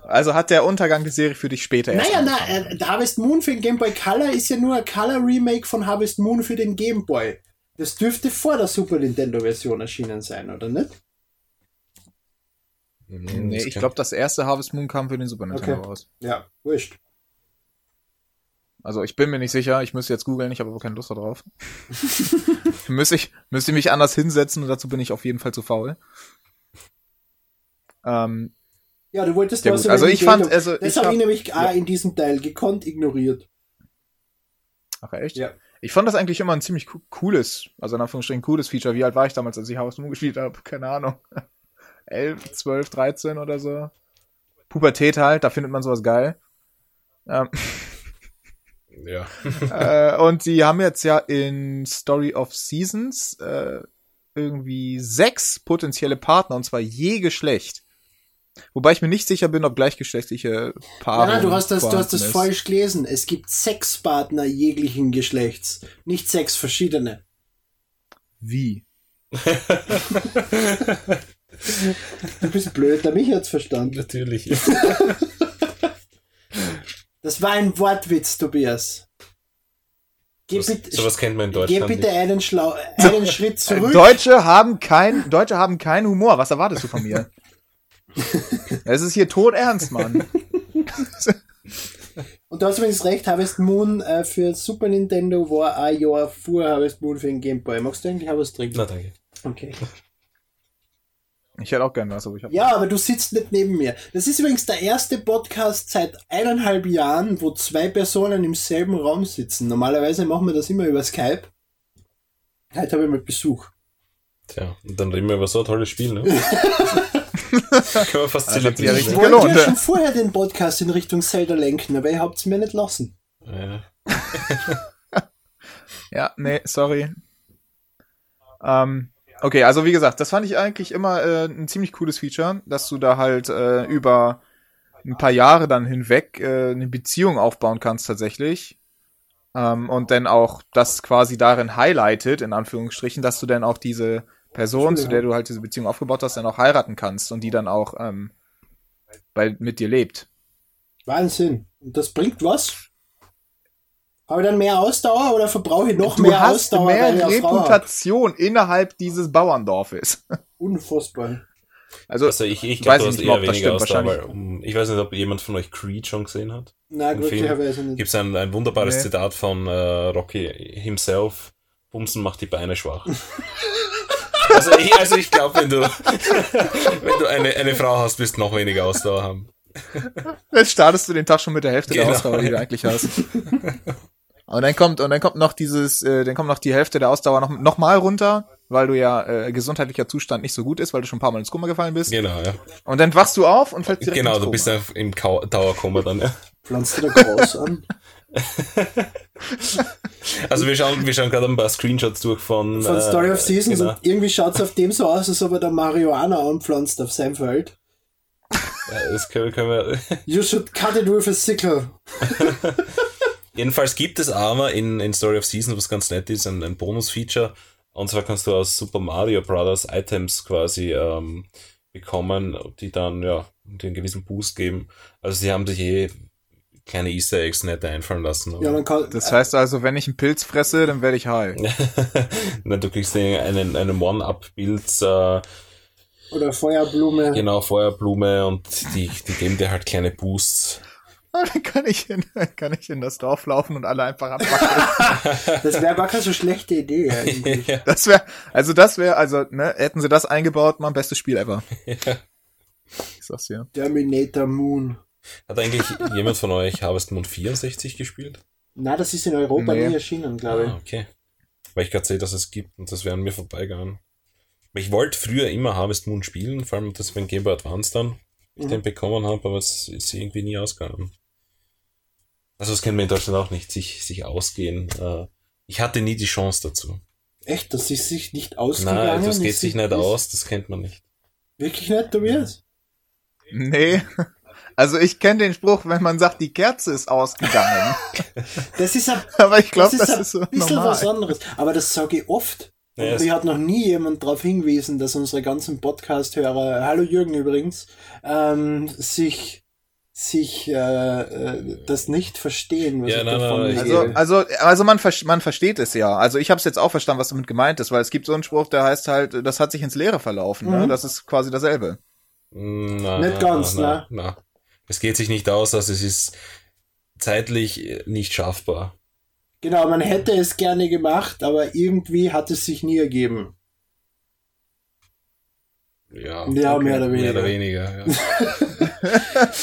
Also hat der Untergang der Serie für dich später erst Naja, na, äh, der Harvest Moon für den Game Boy Color ist ja nur ein Color Remake von Harvest Moon für den Game Boy. Das dürfte vor der Super Nintendo Version erschienen sein, oder nicht? Nee, ich glaube, das erste Harvest Moon kam für den Super Nintendo Okay. raus. Ja, wurscht. Also ich bin mir nicht sicher, ich müsste jetzt googeln, ich habe aber keine Lust darauf. [laughs] müsste ich, müsste ich mich anders hinsetzen und dazu bin ich auf jeden Fall zu faul. Ähm, Ja, du wolltest Ja, über also ich fand, also Das habe hab, ich nämlich ja. auch in diesem Teil gekonnt ignoriert. ach echt? Ja. Ich fand das eigentlich immer ein ziemlich co- cooles, also in Anführungsstrichen cooles Feature. Wie alt war ich damals, als ich Harvest Moon gespielt habe? Keine Ahnung. 11, 12, 13 oder so. Pubertät halt, da findet man sowas geil. Ähm, [laughs] Ja. [laughs] äh, und die haben jetzt ja in Story of Seasons äh, irgendwie sechs potenzielle Partner und zwar je Geschlecht. Wobei ich mir nicht sicher bin, ob gleichgeschlechtliche Paare. Nein, nein, du hast das, du hast das ist. falsch gelesen. Es gibt sechs Partner jeglichen Geschlechts, nicht sechs verschiedene. Wie? Du bist blöd, der mich hat's verstanden. Natürlich. [laughs] Das war ein Wortwitz, Tobias. Geh So, bitte, sowas kennt man in geh Deutschland bitte nicht. einen, Schlau [laughs] einen Schritt zurück. Deutsche haben kein, Deutsche haben keinen Humor. Was erwartest du von mir? [laughs] Es ist hier todernst, Mann. [laughs] Und du hast übrigens recht, Harvest Moon äh, für Super Nintendo war ein Jahr vor Harvest Moon für den Game Boy. Magst du eigentlich auch was trinken? Na, danke. Okay. Ich hätte auch gerne was, aber ich hab Ja, aber du sitzt nicht neben mir. Das ist übrigens der erste Podcast seit eineinhalb Jahren, wo zwei Personen im selben Raum sitzen. Normalerweise machen wir das immer über Skype. Heute habe ich mal Besuch. Tja, und dann reden wir über so ein tolles Spiel, ne? [laughs] [laughs] Können wir fast Also, zelebrieren. ja Ich wollte ja. schon vorher den Podcast in Richtung Zelda lenken, aber ihr habt es mir nicht lassen. Ja. [laughs] Ja, nee, sorry. Ähm, okay, also wie gesagt, das fand ich eigentlich immer äh, ein ziemlich cooles Feature, dass du da halt äh, über ein paar Jahre dann hinweg äh, eine Beziehung aufbauen kannst tatsächlich. Ähm, und dann auch das quasi darin highlightet, in Anführungsstrichen, dass du dann auch diese Person, zu der du halt diese Beziehung aufgebaut hast, dann auch heiraten kannst und die dann auch ähm, bei, mit dir lebt. Wahnsinn. Und das bringt was? Habe ich dann mehr Ausdauer oder verbrauche ich noch du mehr hast Ausdauer? mehr weil ich? Reputation innerhalb dieses Bauerndorfes. [laughs] Unfassbar. Also, Also ich, ich Weiß ich hast nicht eher ob das weniger stimmt, Ausdauer, wahrscheinlich. ich weiß nicht, ob jemand von euch Creed schon gesehen hat. Na, glücklicherweise nicht. Gibt es ein, ein wunderbares Nee. Zitat von äh, Rocky himself. Bumsen macht die Beine schwach. [laughs] also ich, also ich glaube, wenn du, [laughs] wenn du eine, eine Frau hast, wirst du noch weniger Ausdauer haben. Jetzt startest du den Tag schon mit der Hälfte der Genau. Ausdauer, die du eigentlich hast. Und dann kommt, und dann kommt noch dieses, äh, dann kommt noch die Hälfte der Ausdauer noch, noch mal runter, weil du ja äh, gesundheitlicher Zustand nicht so gut ist, weil du schon ein paar Mal ins Koma gefallen bist. Genau, ja. Und dann wachst du auf und fällst direkt Genau, ins du Koma. bist einfach im Kau Dauerkoma dann, ja. Pflanzt du da Gras an? [laughs] Also wir schauen, wir schauen gerade ein paar Screenshots durch von, Von äh, Story of Seasons Genau. und irgendwie schaut es auf dem so aus, als ob er da Marihuana anpflanzt auf seinem Feld. Ja, das können, können wir. You should cut it with a sickle. [laughs] Jedenfalls gibt es aber in, in Story of Seasons, was ganz nett ist, ein, ein Bonus-Feature. Und zwar kannst du aus Super Mario Brothers Items quasi ähm, bekommen, die dann ja dir einen gewissen Boost geben. Also sie haben sich eh kleine Easter Eggs nett einfallen lassen. Ja, man kann, Das heißt also, wenn ich einen Pilz fresse, dann werde ich high. [laughs] Na, du kriegst eh einen, einen One-Up-Bild, äh, oder Feuerblume. genau, Feuerblume und die, die geben dir halt kleine Boosts. [laughs] Dann kann ich in, kann ich in das Dorf laufen und alle einfach abwackeln. [laughs] Das wäre gar keine so schlechte Idee eigentlich. [laughs] ja. Das wäre, also das wäre, also, ne, hätten sie das eingebaut, mein bestes Spiel ever. Ich sag's dir. Terminator Moon. Hat eigentlich jemand von euch Harvest Moon 64 gespielt? Na, das ist in Europa Nee. nie erschienen, glaube ich. Ah, okay. Weil ich gerade sehe, dass es gibt und das wäre an mir vorbeigegangen. Ich wollte früher immer Harvest Moon spielen, vor allem das beim Game Boy Advance dann, ich Mhm. den bekommen habe, aber es ist irgendwie nie ausgegangen. Also das kennen wir in Deutschland auch nicht, sich, sich ausgehen. Äh, Ich hatte nie die Chance dazu. Echt, das ist sich nicht ausgegangen? Nein, das geht sich nicht aus, das kennt man nicht. Wirklich nicht, Tobias? Nee. Also ich kenne den Spruch, wenn man sagt, die Kerze ist ausgegangen. Das ist ein, [laughs] Aber ich glaube, das das, ist ist so ein bisschen was normal. anderes. Aber das sage ich oft. Ja, Und mir hat noch nie jemand darauf hingewiesen, dass unsere ganzen Podcast-Hörer, hallo Jürgen übrigens, ähm, sich, sich äh, äh, das nicht verstehen, was Ja, ich nein, davon nein, nein, Also, also, also man, ver- man versteht es ja. Also ich habe es jetzt auch verstanden, was damit gemeint ist, weil es gibt so einen Spruch, der heißt halt, das hat sich ins Leere verlaufen. Ne? Mhm. Das ist quasi dasselbe. Na, Nicht ganz, na, na. Es geht sich nicht aus, also es ist zeitlich nicht schaffbar. Genau, man hätte es gerne gemacht, aber irgendwie hat es sich nie ergeben. Ja, Ja, mehr oder Mehr oder weniger. weniger, ja. [laughs]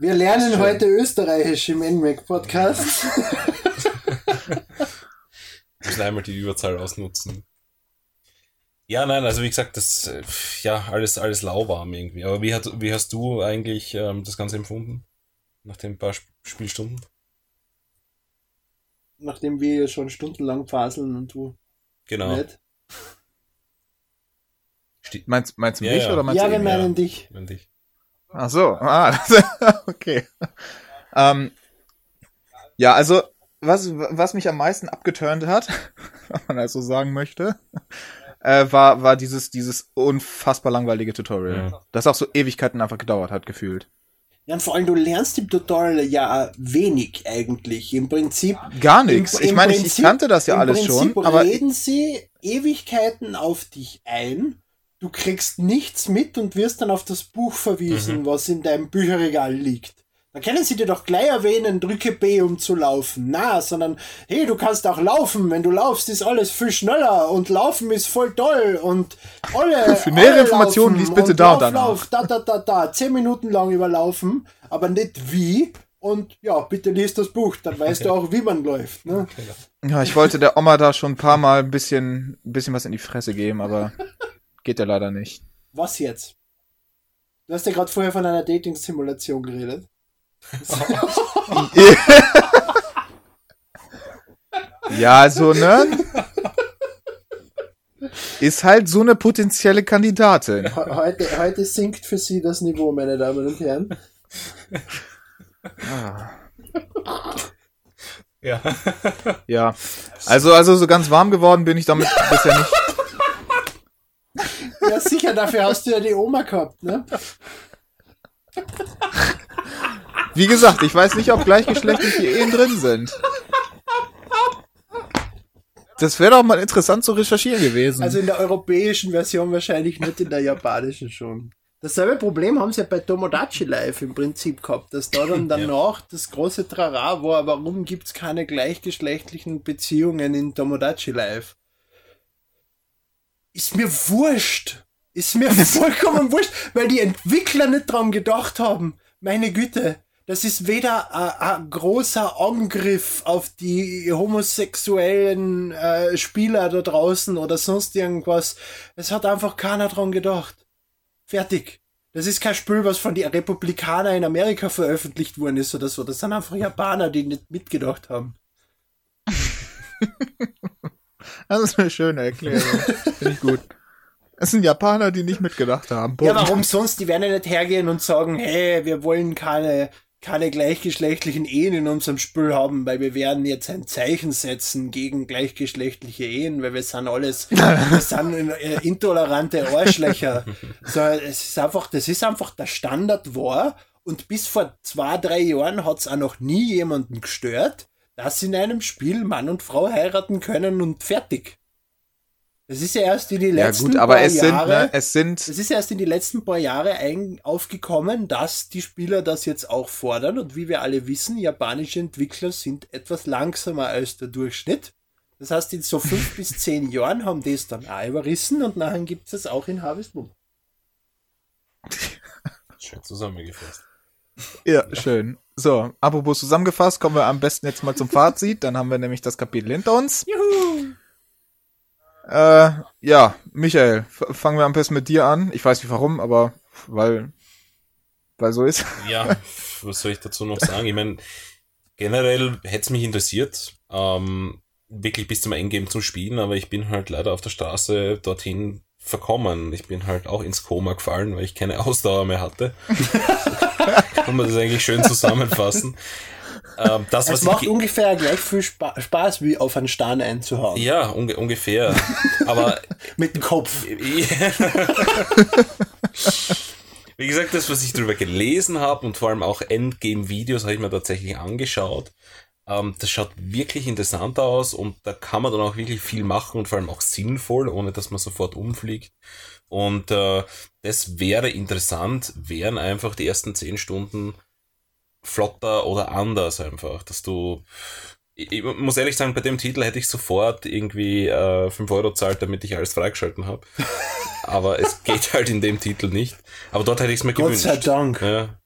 Wir lernen Schön. heute Österreichisch im NMAC Podcast. Wir [laughs] müssen einmal die Überzahl ausnutzen. Ja, nein, also wie gesagt, das, ja, alles, alles lauwarm irgendwie. Aber wie, hat, wie hast du eigentlich ähm, das Ganze empfunden? Nach den paar Sp Spielstunden? Nachdem wir schon stundenlang faseln und du Genau. nicht. Meinst, meinst du Ja, mich ja. oder meinst Ja, du wir ihn? meinen dich. Wenn dich. Ach so, ah, [laughs] okay. Ähm, ja, also was, was mich am meisten abgeturnt hat, [laughs] wenn man das so sagen möchte, äh, war, war dieses, dieses unfassbar langweilige Tutorial. Ja. Das auch so Ewigkeiten einfach gedauert hat, gefühlt. Ja, und vor allem, du lernst im Tutorial ja wenig eigentlich. Im Prinzip. Gar nichts. Ich meine, ich, ich Prinzip- kannte das ja alles Prinzip schon, aber reden sie Ewigkeiten auf dich ein. Du kriegst nichts mit und wirst dann auf das Buch verwiesen, Mhm. was in deinem Bücherregal liegt. Da können sie dir doch gleich erwähnen, drücke B, um zu laufen. Na, sondern, hey, du kannst auch laufen. Wenn du laufst, ist alles viel schneller und laufen ist voll toll und alle. [laughs] Für nähere alle Informationen laufen lies bitte und da lauf, und danach. Lauf, da, da, da, da. Zehn Minuten lang überlaufen, aber nicht wie. Und ja, bitte lies das Buch, dann weißt du auch, wie man läuft. Ne? ja, ich wollte der Oma da schon ein paar Mal ein bisschen, ein bisschen was in die Fresse geben, aber [laughs] geht ja leider nicht. Was jetzt? Du hast ja gerade vorher von einer Dating-Simulation geredet. [laughs] Ja, so, ne? Ist halt so eine potenzielle Kandidatin. He- Heute, heute sinkt für Sie das Niveau, meine Damen und Herren. Ah. Ja. Ja. Also, also so ganz warm geworden bin ich damit bisher nicht. Ja, sicher, dafür hast du ja die Oma gehabt, ne? [laughs] Wie gesagt, ich weiß nicht, ob gleichgeschlechtliche Ehen drin sind. Das wäre doch mal interessant zu recherchieren gewesen. Also in der europäischen Version wahrscheinlich nicht, in der japanischen schon. Dasselbe Problem haben sie ja bei Tomodachi Live im Prinzip gehabt, dass da dann [clears throat] danach das große Trara war, warum gibt's keine gleichgeschlechtlichen Beziehungen in Tomodachi Live? Ist mir wurscht. Ist mir [laughs] vollkommen wurscht, weil die Entwickler nicht dran gedacht haben. Meine Güte. Das ist weder ein- großer Angriff auf die homosexuellen äh, Spieler da draußen oder sonst irgendwas. Es hat einfach keiner dran gedacht. Fertig. Das ist kein Spiel, was von den Republikanern in Amerika veröffentlicht worden ist oder so. Das sind einfach Japaner, die nicht mitgedacht haben. [laughs] Das ist eine schöne Erklärung. Finde ich gut. Es sind Japaner, die nicht mitgedacht haben. Ja, Punkt. warum sonst? Die werden ja nicht hergehen und sagen, hey, wir wollen keine, keine gleichgeschlechtlichen Ehen in unserem Spiel haben, weil wir werden jetzt ein Zeichen setzen gegen gleichgeschlechtliche Ehen, weil wir sind alles, [laughs] wir sind äh, intolerante Arschlöcher. [laughs] So, es ist einfach, das ist einfach der Standard war und bis vor zwei, drei Jahren hat es auch noch nie jemanden gestört, dass in einem Spiel Mann und Frau heiraten können und fertig. Das ist ja erst in die Ja letzten gut, aber paar es sind, Jahre. ne, es sind, Es ist erst in die letzten paar Jahre ein, aufgekommen, dass die Spieler das jetzt auch fordern. Und wie wir alle wissen, japanische Entwickler sind etwas langsamer als der Durchschnitt. Das heißt, in so fünf [laughs] bis zehn Jahren haben die es dann auch überrissen und nachher gibt es es auch in Harvest Moon. [laughs] Schön zusammengefasst. ja, schön. So, apropos zusammengefasst, kommen wir am besten jetzt mal zum Fazit. Dann haben wir nämlich das Kapitel hinter uns. Juhu! Äh, ja, Michael, fangen wir am besten mit dir an. Ich weiß nicht warum, aber weil, weil so ist. [laughs] Ja, was soll ich dazu noch sagen? Ich meine, generell hätte es mich interessiert, ähm, wirklich bis zum Endgame zu spielen, aber ich bin halt leider auf der Straße dorthin verkommen. Ich bin halt auch ins Koma gefallen, weil ich keine [laughs] Ausdauer mehr hatte. [laughs] Kann man das eigentlich schön zusammenfassen. Ähm, das, Es macht ungefähr gleich viel Spa Spaß, wie auf einen Stein einzuhauen. ja, unge ungefähr. Aber [laughs] Mit dem Kopf. [laughs] Wie gesagt, das, was ich darüber gelesen habe und vor allem auch Endgame-Videos habe ich mir tatsächlich angeschaut. Ähm, das schaut wirklich interessant aus und da kann man dann auch wirklich viel machen und vor allem auch sinnvoll, ohne dass man sofort umfliegt. Und äh, das wäre interessant, wären einfach die ersten zehn Stunden flotter oder anders einfach, dass du ich, muss ehrlich sagen, bei dem Titel hätte ich sofort irgendwie äh, 5 Euro zahlt, damit ich alles freigeschalten habe. [laughs] Aber es geht halt in dem Titel nicht. Aber dort hätte ich es mir Gott gewünscht. sei Dank. Ja.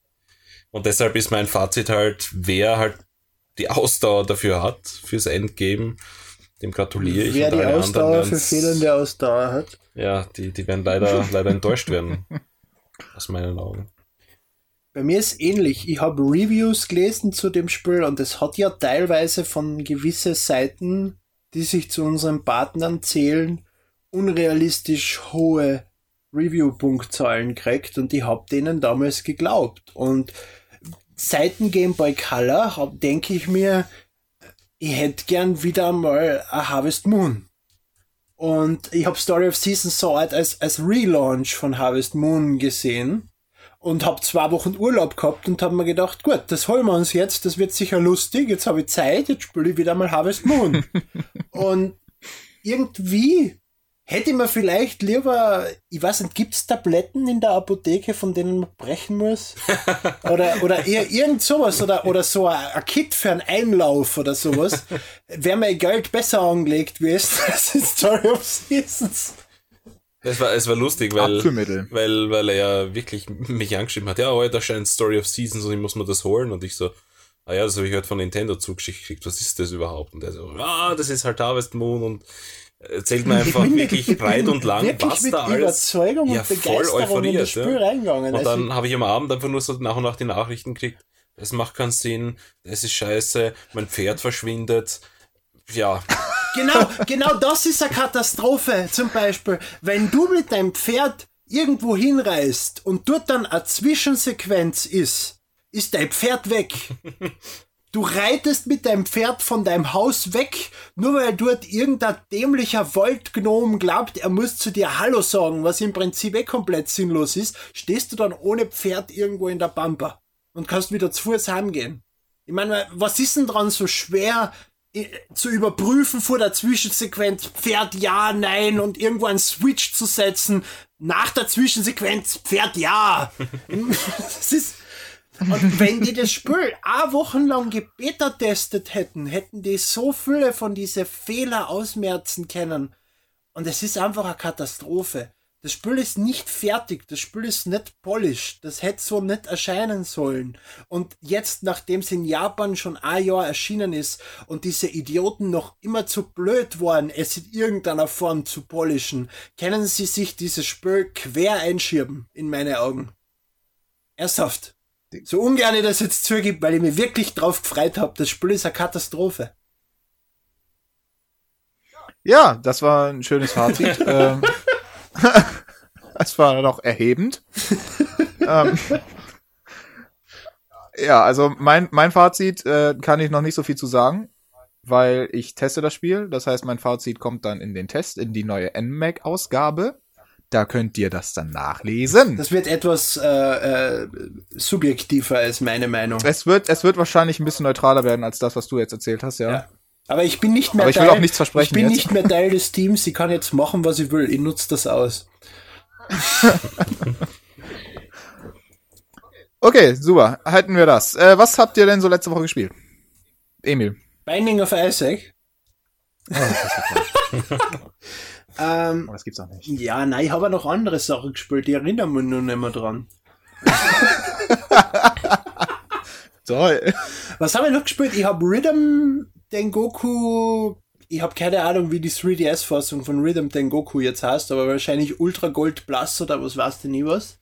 Und deshalb ist mein Fazit halt, wer halt die Ausdauer dafür hat, fürs Endgame, dem gratuliere ich. Wer die Ausdauer für fehlende Ausdauer hat. Ja, die, die werden leider, leider enttäuscht werden. [laughs] Aus meinen Augen. Bei mir ist ähnlich. Ich habe Reviews gelesen zu dem Spiel und es hat ja teilweise von gewisse Seiten, die sich zu unseren Partnern zählen, unrealistisch hohe Review-Punktzahlen gekriegt und ich hab denen damals geglaubt. Und seit dem Game Boy Color denke ich mir, ich hätte gern wieder mal a Harvest Moon. Und ich habe Story of Seasons so als, als Relaunch von Harvest Moon gesehen und habe zwei Wochen Urlaub gehabt und habe mir gedacht, gut, das holen wir uns jetzt, das wird sicher lustig, jetzt habe ich Zeit, jetzt spiele ich wieder mal Harvest Moon. [laughs] und irgendwie hätte ich mir vielleicht lieber, ich weiß nicht, gibt es Tabletten in der Apotheke, von denen man brechen muss? [laughs] Oder, oder eher irgend sowas oder, oder so ein, Kit für einen Einlauf oder sowas. Wäre mein Geld besser angelegt wie es [laughs] das in Story of Seasons. Es war, es war lustig, weil, weil, weil er ja wirklich mich angeschrieben hat, ja, heute erscheint Story of Seasons und ich muss mir das holen und ich so, ah ja, das habe ich heute von Nintendo zugeschickt, was ist das überhaupt? Und er so, ah, das ist halt Harvest Moon und erzählt mir [laughs] einfach wirklich breit und lang, was da alles. Überzeugung ja, voll euphoriert. Ja. Und also dann habe ich am Abend einfach nur so nach und nach die Nachrichten gekriegt. Es macht keinen Sinn, es ist scheiße, mein Pferd verschwindet. Ja. Genau, genau das ist eine Katastrophe. Zum Beispiel, wenn du mit deinem Pferd irgendwo hinreist und dort dann eine Zwischensequenz ist, ist dein Pferd weg. Du reitest mit deinem Pferd von deinem Haus weg, nur weil dort irgendein dämlicher Waldgnom glaubt, er muss zu dir Hallo sagen, was im Prinzip eh komplett sinnlos ist, stehst du dann ohne Pferd irgendwo in der Pampa und kannst wieder zu Fuß heimgehen. Ich meine, was ist denn dran so schwer, zu überprüfen vor der Zwischensequenz Pferd ja, nein und irgendwo einen Switch zu setzen nach der Zwischensequenz Pferd ja. [laughs] das ist und wenn die das Spiel a Wochen lang gebeta testet hätten, hätten die so viele von diese Fehler ausmerzen können. Und es ist einfach eine Katastrophe. Das Spiel ist nicht fertig, das Spiel ist nicht polished, das hätte so nicht erscheinen sollen. Und jetzt, nachdem es in Japan schon ein Jahr erschienen ist und diese Idioten noch immer zu blöd waren, es in irgendeiner Form zu polischen, können sie sich dieses Spiel quer einschieben, in meine Augen. Ernsthaft. So ungern ich das jetzt zugibt, weil ich mich wirklich drauf gefreut habe, das Spiel ist eine Katastrophe. Ja, das war ein schönes Fazit. ähm, [laughs] [laughs] das war doch erhebend. [laughs] ähm, ja, also mein, mein Fazit äh, kann ich noch nicht so viel zu sagen, weil ich teste das Spiel. Das heißt, mein Fazit kommt dann in den Test, in die neue NMAC-Ausgabe. Da könnt ihr das dann nachlesen. Das wird etwas äh, äh, subjektiver als meine Meinung. Es wird, es wird wahrscheinlich ein bisschen neutraler werden als das, was du jetzt erzählt hast, ja. ja. Aber ich bin nicht mehr Aber ich will Teil, auch nichts versprechen. Ich bin jetzt. nicht mehr Teil des Teams. Ich kann jetzt machen, was ich will. Ich nutze das aus. [laughs] okay, super. Halten wir das. Äh, was habt ihr denn so letzte Woche gespielt? Emil. Binding of Isaac. Oh, [laughs] ähm, oh, das gibt's auch nicht. Ja, nein, ich habe noch andere Sachen gespielt. Die erinnern mich nur nicht mehr dran. [laughs] Toll. Was habe ich noch gespielt? Ich habe Rhythm Dengoku. Ich habe keine Ahnung, wie die 3DS-Fassung von Rhythm Dengoku jetzt heißt, aber wahrscheinlich Ultra Gold Plus oder was weiß denn nie was.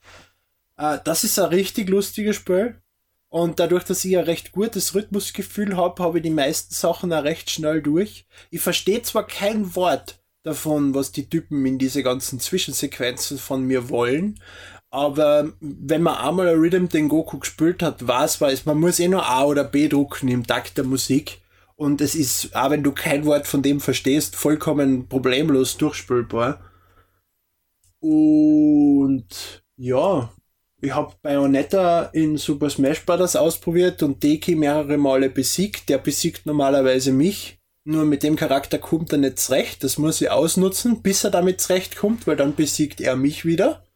Äh, das ist ein richtig lustiges Spiel. Und dadurch, dass ich ein recht gutes Rhythmusgefühl habe, habe ich die meisten Sachen auch recht schnell durch. Ich verstehe zwar kein Wort davon, was die Typen in diese ganzen Zwischensequenzen von mir wollen, aber wenn man einmal ein Rhythm den Goku gespielt hat, weiß weiß, man muss eh nur A oder B drucken im Takt der Musik. Und es ist, auch wenn du kein Wort von dem verstehst, vollkommen problemlos durchspielbar. Und ja, ich habe Bayonetta in Super Smash Bros. ausprobiert und Deki mehrere Male besiegt. Der besiegt normalerweise mich. Nur mit dem Charakter kommt er nicht zurecht. Das muss ich ausnutzen, bis er damit zurechtkommt, weil dann besiegt er mich wieder.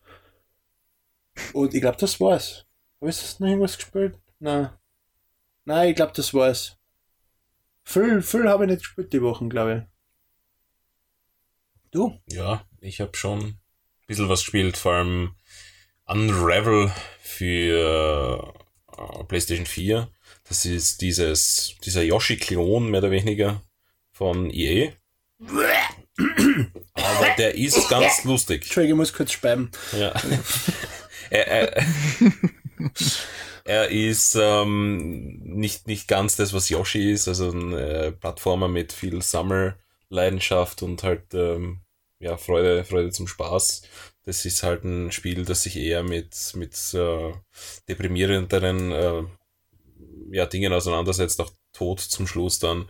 Und ich glaube, das war's. Habe ich noch irgendwas gespielt? Nein. Nein, ich glaube, das war's. Viel, viel habe ich nicht gespielt die Wochen, glaube ich. Du? Ja, ich habe schon ein bisschen was gespielt, vor allem Unravel für äh, PlayStation 4. Das ist dieses, dieser Yoshi-Klon, mehr oder weniger, von EA. Aber der ist ganz lustig. Entschuldigung, ich muss kurz speiben. Ja. er, [laughs] er, er ist ähm, nicht, nicht ganz das, was Yoshi ist, also ein äh, Plattformer mit viel Sammelleidenschaft und halt, ähm, ja, Freude, Freude zum Spaß. Das ist halt ein Spiel, das sich eher mit, mit äh, deprimierenderen äh, ja, Dingen auseinandersetzt, auch Tod zum Schluss dann.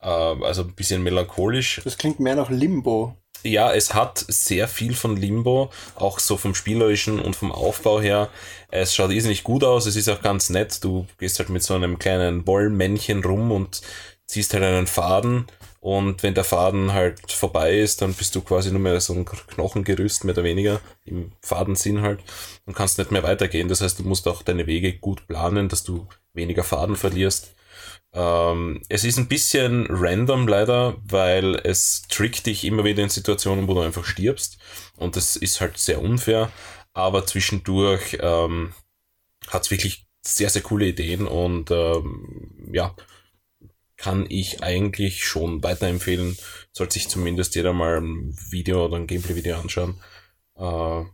Äh, also ein bisschen melancholisch. Das klingt mehr nach Limbo. Ja, es hat sehr viel von Limbo, auch so vom spielerischen und vom Aufbau her. Es schaut irrsinnig gut aus, es ist auch ganz nett. Du gehst halt mit so einem kleinen Wollmännchen rum und ziehst halt einen Faden und wenn der Faden halt vorbei ist, dann bist du quasi nur mehr so ein Knochengerüst, mehr oder weniger, im Fadensinn halt, und kannst nicht mehr weitergehen. Das heißt, du musst auch deine Wege gut planen, dass du weniger Faden verlierst. Ähm, es ist ein bisschen random leider, weil es trickt dich immer wieder in Situationen, wo du einfach stirbst. Und das ist halt sehr unfair. Aber zwischendurch ähm, hat es wirklich sehr, sehr coole Ideen und ähm, ja, kann ich eigentlich schon weiterempfehlen. Sollte sich zumindest jeder mal ein Video oder ein Gameplay-Video anschauen. Äh,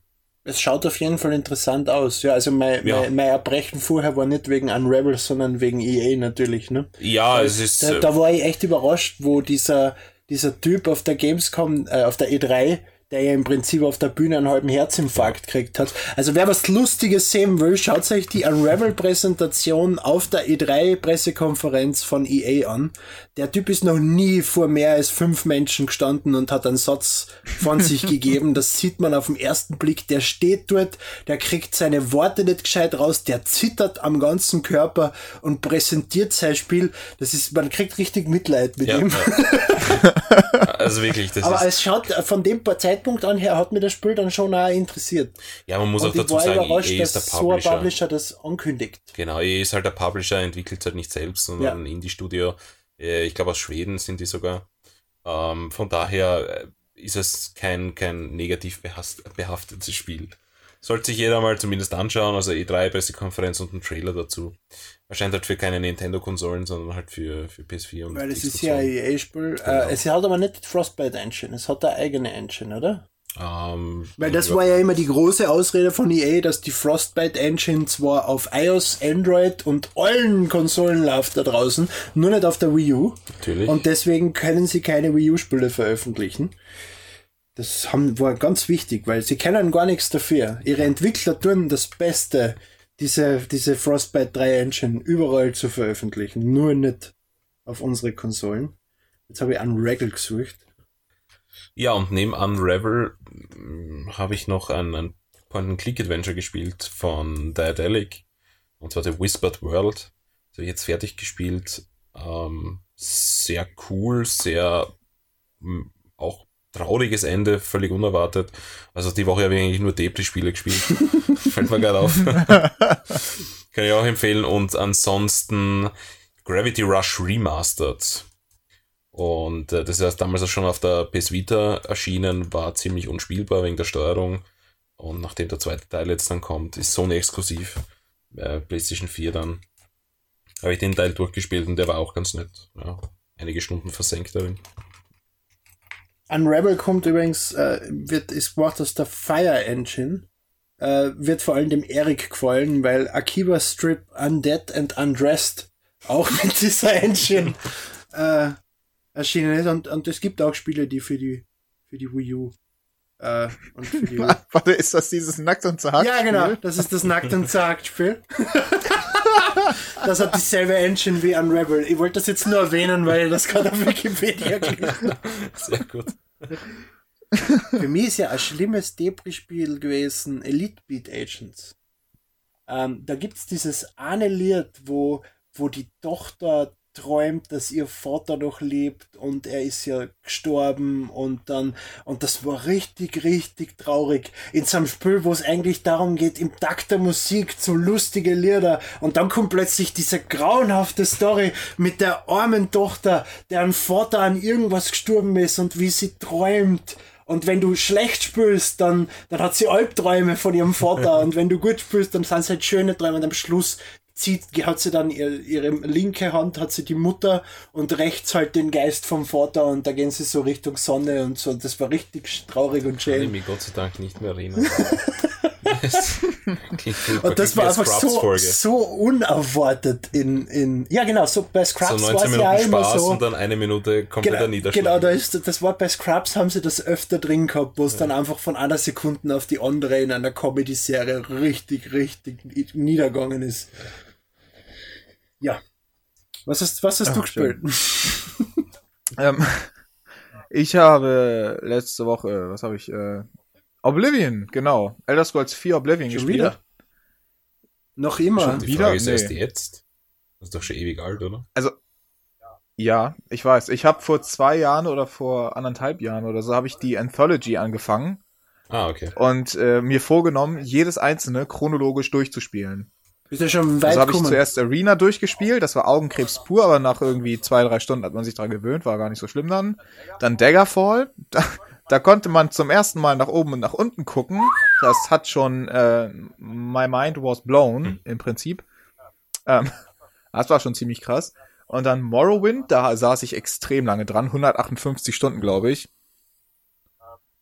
es schaut auf jeden Fall interessant aus. Ja, also mein, ja. mein, mein Erbrechen vorher war nicht wegen Unravel, sondern wegen EA natürlich, ne? Ja, es ist. Da, da war ich echt überrascht, wo dieser, dieser Typ auf der Gamescom, äh, auf der E3, der ja im Prinzip auf der Bühne einen halben Herzinfarkt gekriegt hat. Also wer was Lustiges sehen will, schaut euch die Unravel-Präsentation auf der E3-Pressekonferenz von EA an. Der Typ ist noch nie vor mehr als fünf Menschen gestanden und hat einen Satz von sich [laughs] gegeben. Das sieht man auf den ersten Blick. Der steht dort, der kriegt seine Worte nicht gescheit raus, der zittert am ganzen Körper und präsentiert sein Spiel. Das ist, man kriegt richtig Mitleid mit ja, ihm. Ja. [laughs] also wirklich, das Aber ist es schaut von dem Zeit Zeitpunkt an her hat mir das Spiel dann schon auch interessiert. Ja, man muss und auch dazu sagen, EA ist der Publisher. So Publisher das ankündigt. Genau, EA ist halt der Publisher, entwickelt halt nicht selbst, sondern ja. ein Indie-Studio. Äh, ich glaube aus Schweden sind die sogar. Ähm, von daher äh, ist es kein, kein negativ behaftetes Spiel. Sollte sich jeder mal zumindest anschauen, also E3-Pressekonferenz und ein Trailer dazu. Erscheint halt für keine Nintendo-Konsolen, sondern halt für, für PS4 und Weil es ist ja ein EA-Spiel. Genau. Äh, es hat aber nicht die Frostbite Engine, es hat eine eigene Engine, oder? Um, ähm, Weil das war ja immer die große Ausrede von EA, dass die Frostbite Engine zwar auf iOS, Android und allen Konsolen läuft da draußen, nur nicht auf der Wii U. Natürlich. Und deswegen können sie keine Wii U-Spiele veröffentlichen. Das haben, war ganz wichtig, weil sie kennen gar nichts dafür. Ihre Entwickler tun das Beste, diese, diese Frostbite 3 Engine überall zu veröffentlichen, nur nicht auf unsere Konsolen. Jetzt habe ich Unravel gesucht. Ja, und neben Unravel hm, habe ich noch ein, ein Point-and-Click-Adventure gespielt von Diadelic. Und zwar The Whispered World. Das habe ich jetzt fertig gespielt. Ähm, sehr cool, sehr hm, auch trauriges Ende, völlig unerwartet. Also die Woche habe ich eigentlich nur Depri-Spiele gespielt. [laughs] Fällt mir gerade auf. [laughs] Kann ich auch empfehlen. Und ansonsten Gravity Rush Remastered. Und äh, das ist damals auch schon auf der PS Vita erschienen, war ziemlich unspielbar wegen der Steuerung. Und nachdem der zweite Teil jetzt dann kommt, ist Sony exklusiv. Äh, PlayStation 4 dann. Habe ich den Teil durchgespielt und der war auch ganz nett. Ja, einige Stunden versenkt darin. Unravel kommt übrigens, äh, wird, ist gemacht aus der Fire Engine. Äh, wird vor allem dem Eric gefallen, weil Akiba Strip Undead and Undressed auch [laughs] mit dieser Engine äh, erschienen ist. Und, und es gibt auch Spiele, die für die, für die Wii U äh, und für die [laughs] Warte, ist das dieses Nackt und Zagt? Ja, genau, das ist das Nackt und Zagt Spiel. [laughs] das hat dieselbe Engine wie Unravel. Ich wollte das jetzt nur erwähnen, weil das gerade auf Wikipedia gelesen habe. Sehr gut. Für mich ist ja ein schlimmes Depri-Spiel gewesen, Elite Beat Agents. Ähm, da es dieses eine Lied, wo, wo die Tochter träumt, dass ihr Vater noch lebt und er ist ja gestorben und dann, und das war richtig, richtig traurig. In so einem Spiel, wo es eigentlich darum geht, im Takt der Musik zu lustige Lieder und dann kommt plötzlich diese grauenhafte Story mit der armen Tochter, deren Vater an irgendwas gestorben ist und wie sie träumt. Und wenn du schlecht spielst, dann, dann hat sie Albträume von ihrem Vater. [laughs] Und wenn du gut spielst, dann sind es halt schöne Träume. Und am Schluss zieht, hat sie dann ihre, ihre linke Hand, hat sie die Mutter und rechts halt den Geist vom Vater und da gehen sie so Richtung Sonne und so. Das war richtig traurig und schön. Ich kann mich Gott sei Dank nicht mehr erinnern. [laughs] Und das war einfach so, so unerwartet in, in, ja genau, so bei Scrubs So war 19 es ja Minuten immer Spaß so. und dann eine Minute kompletter Genau, Niederschlag. genau da ist, das war bei Scrubs haben sie das öfter drin gehabt, wo es dann einfach von einer Sekunde auf die andere in einer Comedy-Serie richtig, richtig niedergegangen ist. Ja. Was hast, was hast Ach, du gespielt? [laughs] Ähm, ich habe letzte Woche, was habe ich, äh, Oblivion, genau. Elder Scrolls 4 Oblivion Schon gespielt. wieder? Noch immer? Schon Die wieder? Frage ist Nee. erst jetzt. Das ist doch schon ewig alt, oder? Ja, ich weiß. Ich habe vor zwei Jahren oder vor anderthalb Jahren oder so habe ich die Anthology angefangen Ah, okay. und äh, mir vorgenommen, jedes einzelne chronologisch durchzuspielen. Bist du schon weit Also habe ich zuerst Arena durchgespielt, das war Augenkrebs pur, aber nach irgendwie zwei, drei Stunden hat man sich dran gewöhnt, war gar nicht so schlimm dann. Dann Daggerfall, [laughs] da, da konnte man zum ersten Mal nach oben und nach unten gucken. Das hat schon äh, My Mind was blown im Prinzip. Ähm, [laughs] das war schon ziemlich krass. Und dann Morrowind, da saß ich extrem lange dran, 158 Stunden, glaube ich.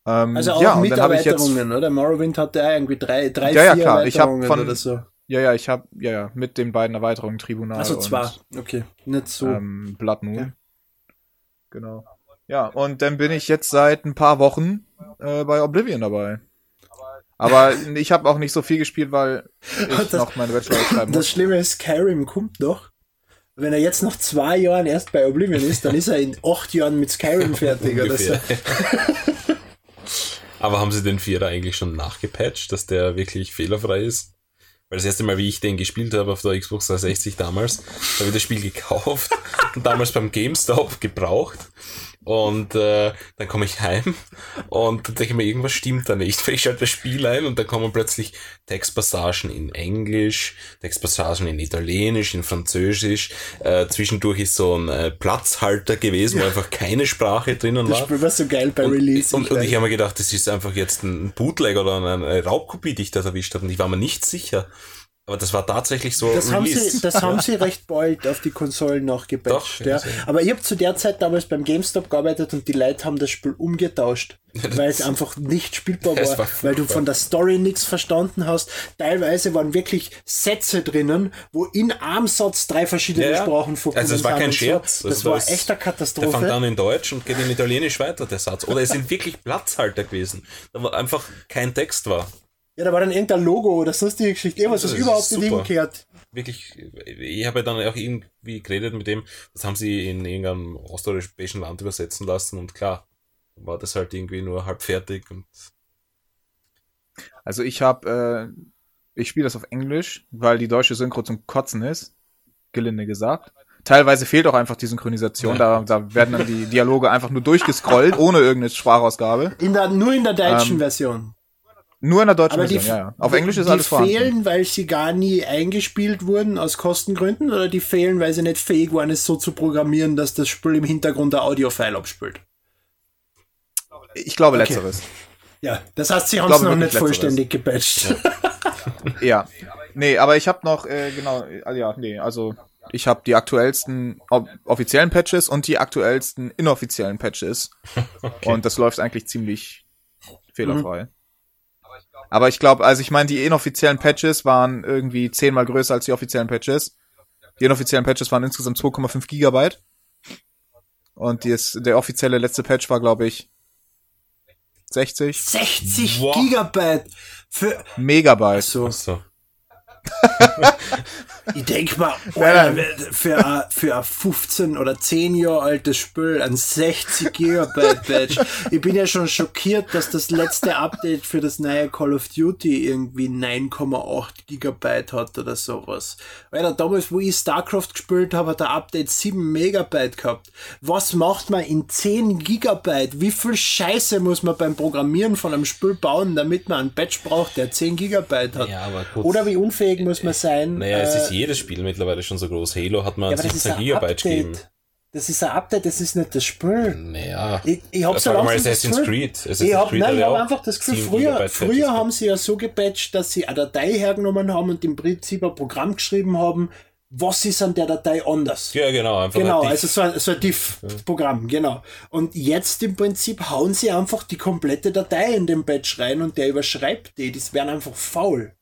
Ähm, Also auch ja, und mit ich jetzt Erweiterungen, oder? Morrowind hatte ja irgendwie drei, drei Ja, ja, vier klar. Ich hab Erweiterungen von- oder so. Ja, ja, ich habe ja, ja, mit den beiden Erweiterungen Tribunal Also und zwei. Okay, nicht so. ähm, Blood Moon. Ja. Genau. Ja, und dann bin ich jetzt seit ein paar Wochen äh, bei Oblivion dabei. Aber [laughs] ich habe auch nicht so viel gespielt, weil ich Das- noch meine Bachelorarbeit schreiben Das muss. Schlimme ist, Skyrim kommt noch. Wenn er jetzt nach zwei Jahren erst bei Oblivion ist, dann ist er in acht Jahren mit Skyrim [laughs] fertig oder so. [laughs] Aber haben sie den Vierer eigentlich schon nachgepatcht, dass der wirklich fehlerfrei ist? Weil das erste Mal, wie ich den gespielt habe auf der Xbox 360 damals, da habe ich das Spiel gekauft [laughs] und damals beim GameStop gebraucht. Und äh, dann komme ich heim und dann denke ich mir, irgendwas stimmt da nicht. Ich schalte das Spiel ein und dann kommen plötzlich Textpassagen in Englisch, Textpassagen in Italienisch, in Französisch. Äh, zwischendurch ist so ein äh, Platzhalter gewesen, wo einfach keine Sprache drinnen Das war. Spiel war so geil bei Und, Release. und, und ich habe mir gedacht, das ist einfach jetzt ein Bootleg oder eine Raubkopie, die ich da erwischt habe. Und ich war mir nicht sicher. Aber das war tatsächlich so das haben, sie, das haben sie recht bald auf die Konsolen nachgepatcht. Doch, Ja. Aber ich habe zu der Zeit damals beim GameStop gearbeitet und die Leute haben das Spiel umgetauscht, [laughs] weil es einfach nicht spielbar [laughs] war, war weil du von der Story nichts verstanden hast. Teilweise waren wirklich Sätze drinnen, wo in einem Satz drei verschiedene Ja. Sprachen vorkommen. Also es war kein und so. Scherz. Das Also war ist- echt eine Der fängt Katastrophe. an in Deutsch und geht in Italienisch weiter, der Satz. Oder es sind [laughs] wirklich Platzhalter gewesen. Da einfach kein Text war. Ja, da war dann irgendein Logo oder sonstige Geschichte. Irgendwas, was Das ist überhaupt nicht hingehört. Wirklich, ich habe dann auch irgendwie geredet mit dem, das haben sie in irgendeinem osteuropäischen Land übersetzen lassen und klar, war das halt irgendwie nur halb fertig und Also ich habe, äh, ich spiele das auf Englisch, weil die deutsche Synchro zum Kotzen ist, gelinde gesagt. Teilweise fehlt auch einfach die Synchronisation, Ja. da, da werden dann die Dialoge einfach nur durchgescrollt, ohne irgendeine Sprachausgabe. In der, nur in der deutschen Ähm, Version. Nur in der deutschen Aber die, Version, ja, ja. Auf die- Englisch ist die alles vorhanden. fehlen, weil sie gar nie eingespielt wurden aus Kostengründen oder die fehlen, weil sie nicht fähig waren, es so zu programmieren, dass das Spiel im Hintergrund ein Audio-File abspielt. Ich glaube Okay. letzteres. Ja, das heißt, sie haben es noch nicht letzteres. vollständig gepatcht. Ja. [laughs] Nee, aber ich habe noch, äh, genau, äh, ja, nee, also ich habe die aktuellsten offiziellen Patches und die aktuellsten inoffiziellen Patches. [laughs] Und das läuft eigentlich ziemlich fehlerfrei. Aber ich glaube, also ich meine, die inoffiziellen Patches waren irgendwie zehnmal größer als die offiziellen Patches. Die inoffiziellen Patches waren insgesamt 2,5 Gigabyte. Und die ist, der offizielle letzte Patch war, glaube ich, 60 60 Wow. Gigabyte für Megabyte. so. so. [laughs] Ich denk mal, [laughs] Nein, für ein, für ein 15 oder 10 Jahre altes Spiel ein 60 Gigabyte Patch. Ich bin ja schon schockiert, dass das letzte Update für das neue Call of Duty irgendwie 9,8 Gigabyte hat oder sowas. Alter, damals, wo ich StarCraft gespielt habe, hat der Update 7 Megabyte gehabt. Was macht man in 10 Gigabyte? Wie viel Scheiße muss man beim Programmieren von einem Spiel bauen, damit man einen Patch braucht, der 10 Gigabyte hat? Ja. Oder wie unfähig muss man sein? Naja, es äh, ist jedes Spiel mittlerweile schon so groß. Halo hat man ja, aber das ist 17 ein Gigabyte Update. gegeben. Das ist ein Update, das ist nicht das Spiel. Naja. Ich, ich hab so langsam das Assassin's Gefühl, Creed. Assassin's ich hab, Creed nein, ich habe auch einfach das Gefühl, 7 früher, früher haben sie ja so gepatcht, dass sie eine Datei hergenommen haben und im Prinzip ein Programm geschrieben haben, was ist an der Datei anders. Ja, genau. Einfach Genau, ein also so ein, so ein Diff-Programm, genau. Und jetzt im Prinzip hauen sie einfach die komplette Datei in den Batch rein und der überschreibt die. Das wären einfach faul.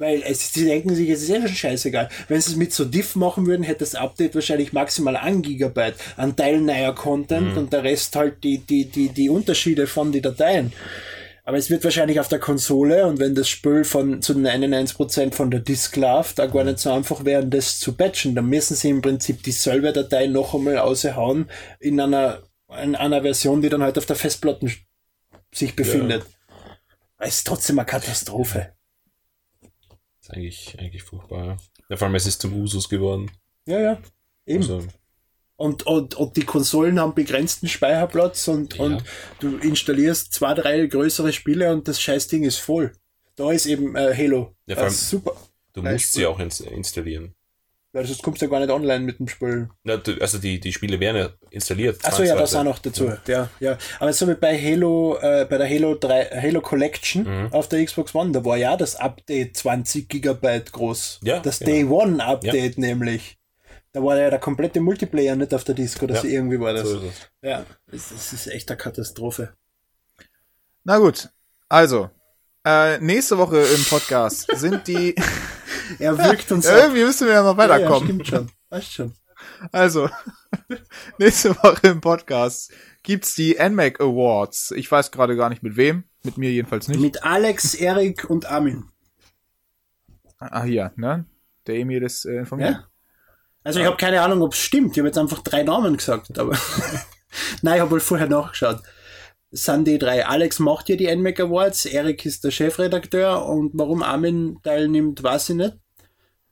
Weil es, sie denken sich, es ist eh schon scheißegal. Wenn sie es mit so Diff machen würden, hätte das Update wahrscheinlich maximal 1 Gigabyte an Teil neuer Content und der Rest halt die, die, die, die Unterschiede von den Dateien. Aber es wird wahrscheinlich auf der Konsole und wenn das Spiel von zu 99% von der Disk läuft, da gar nicht so einfach wäre, das zu patchen, dann müssen sie im Prinzip dieselbe Datei noch einmal raushauen in einer, in einer Version, die dann halt auf der Festplatte sich befindet. Es ist trotzdem eine Katastrophe. Ist eigentlich, eigentlich furchtbar. Ja. vor allem es ist zum Usus geworden. Ja, ja. Eben. Also, Und, und, und die Konsolen haben begrenzten Speicherplatz und, Ja. und du installierst zwei, drei größere Spiele und das Scheißding ist voll. Da ist eben äh, Halo. Ja, vor Äh, allem- super. du Beispiel. musst sie auch ins installieren. Weil sonst kommst du ja gar nicht online mit dem Spiel. Du, also die, die Spiele werden ja installiert. Achso, ja, das auch noch dazu. Ja, ja. Aber so wie bei Halo, äh, bei der Halo 3, Halo Collection Mhm. auf der Xbox One, da war ja das Update 20 Gigabyte groß. Ja, Das genau. Day One Update nämlich. Da war ja der komplette Multiplayer nicht auf der Disc oder Ja, so irgendwie war das. So ist es. Ja, es, es ist echt eine Katastrophe. Na gut. Also, äh, nächste Woche im Podcast sind die. [laughs] Er wirkt uns Irgendwie müssen wir ja mal Ja, ja, weiterkommen. stimmt schon. Weißt schon. Also, [laughs] nächste Woche im Podcast gibt's die NMAC Awards. Ich weiß gerade gar nicht mit wem. Mit mir jedenfalls nicht. Mit Alex, Erik und Armin. Ah, hier, ne? Der Emil ist äh, informiert. Ja? Also ich habe keine Ahnung, ob es stimmt. Ich habe jetzt einfach drei Namen gesagt, aber [laughs] nein, ich habe wohl vorher nachgeschaut. Die drei. Alex macht ja die NMAC Awards, Erik ist der Chefredakteur und warum Armin teilnimmt, weiß ich nicht.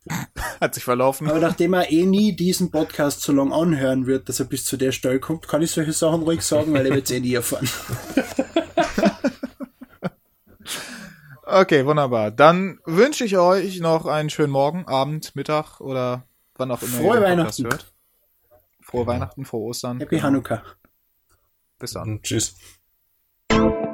[laughs] Hat sich verlaufen. Aber nachdem er eh nie diesen Podcast so lange anhören wird, dass er bis zu der Stelle kommt, kann ich solche Sachen ruhig sagen, weil er wird es eh nie erfahren. [laughs] Okay, wunderbar. Dann wünsche ich euch noch einen schönen Morgen, Abend, Mittag oder wann auch immer Frohe ihr Podcast Weihnachten. hört. Frohe Weihnachten, frohe Ostern. Happy Hanukkah. Bis dann. Und tschüss. you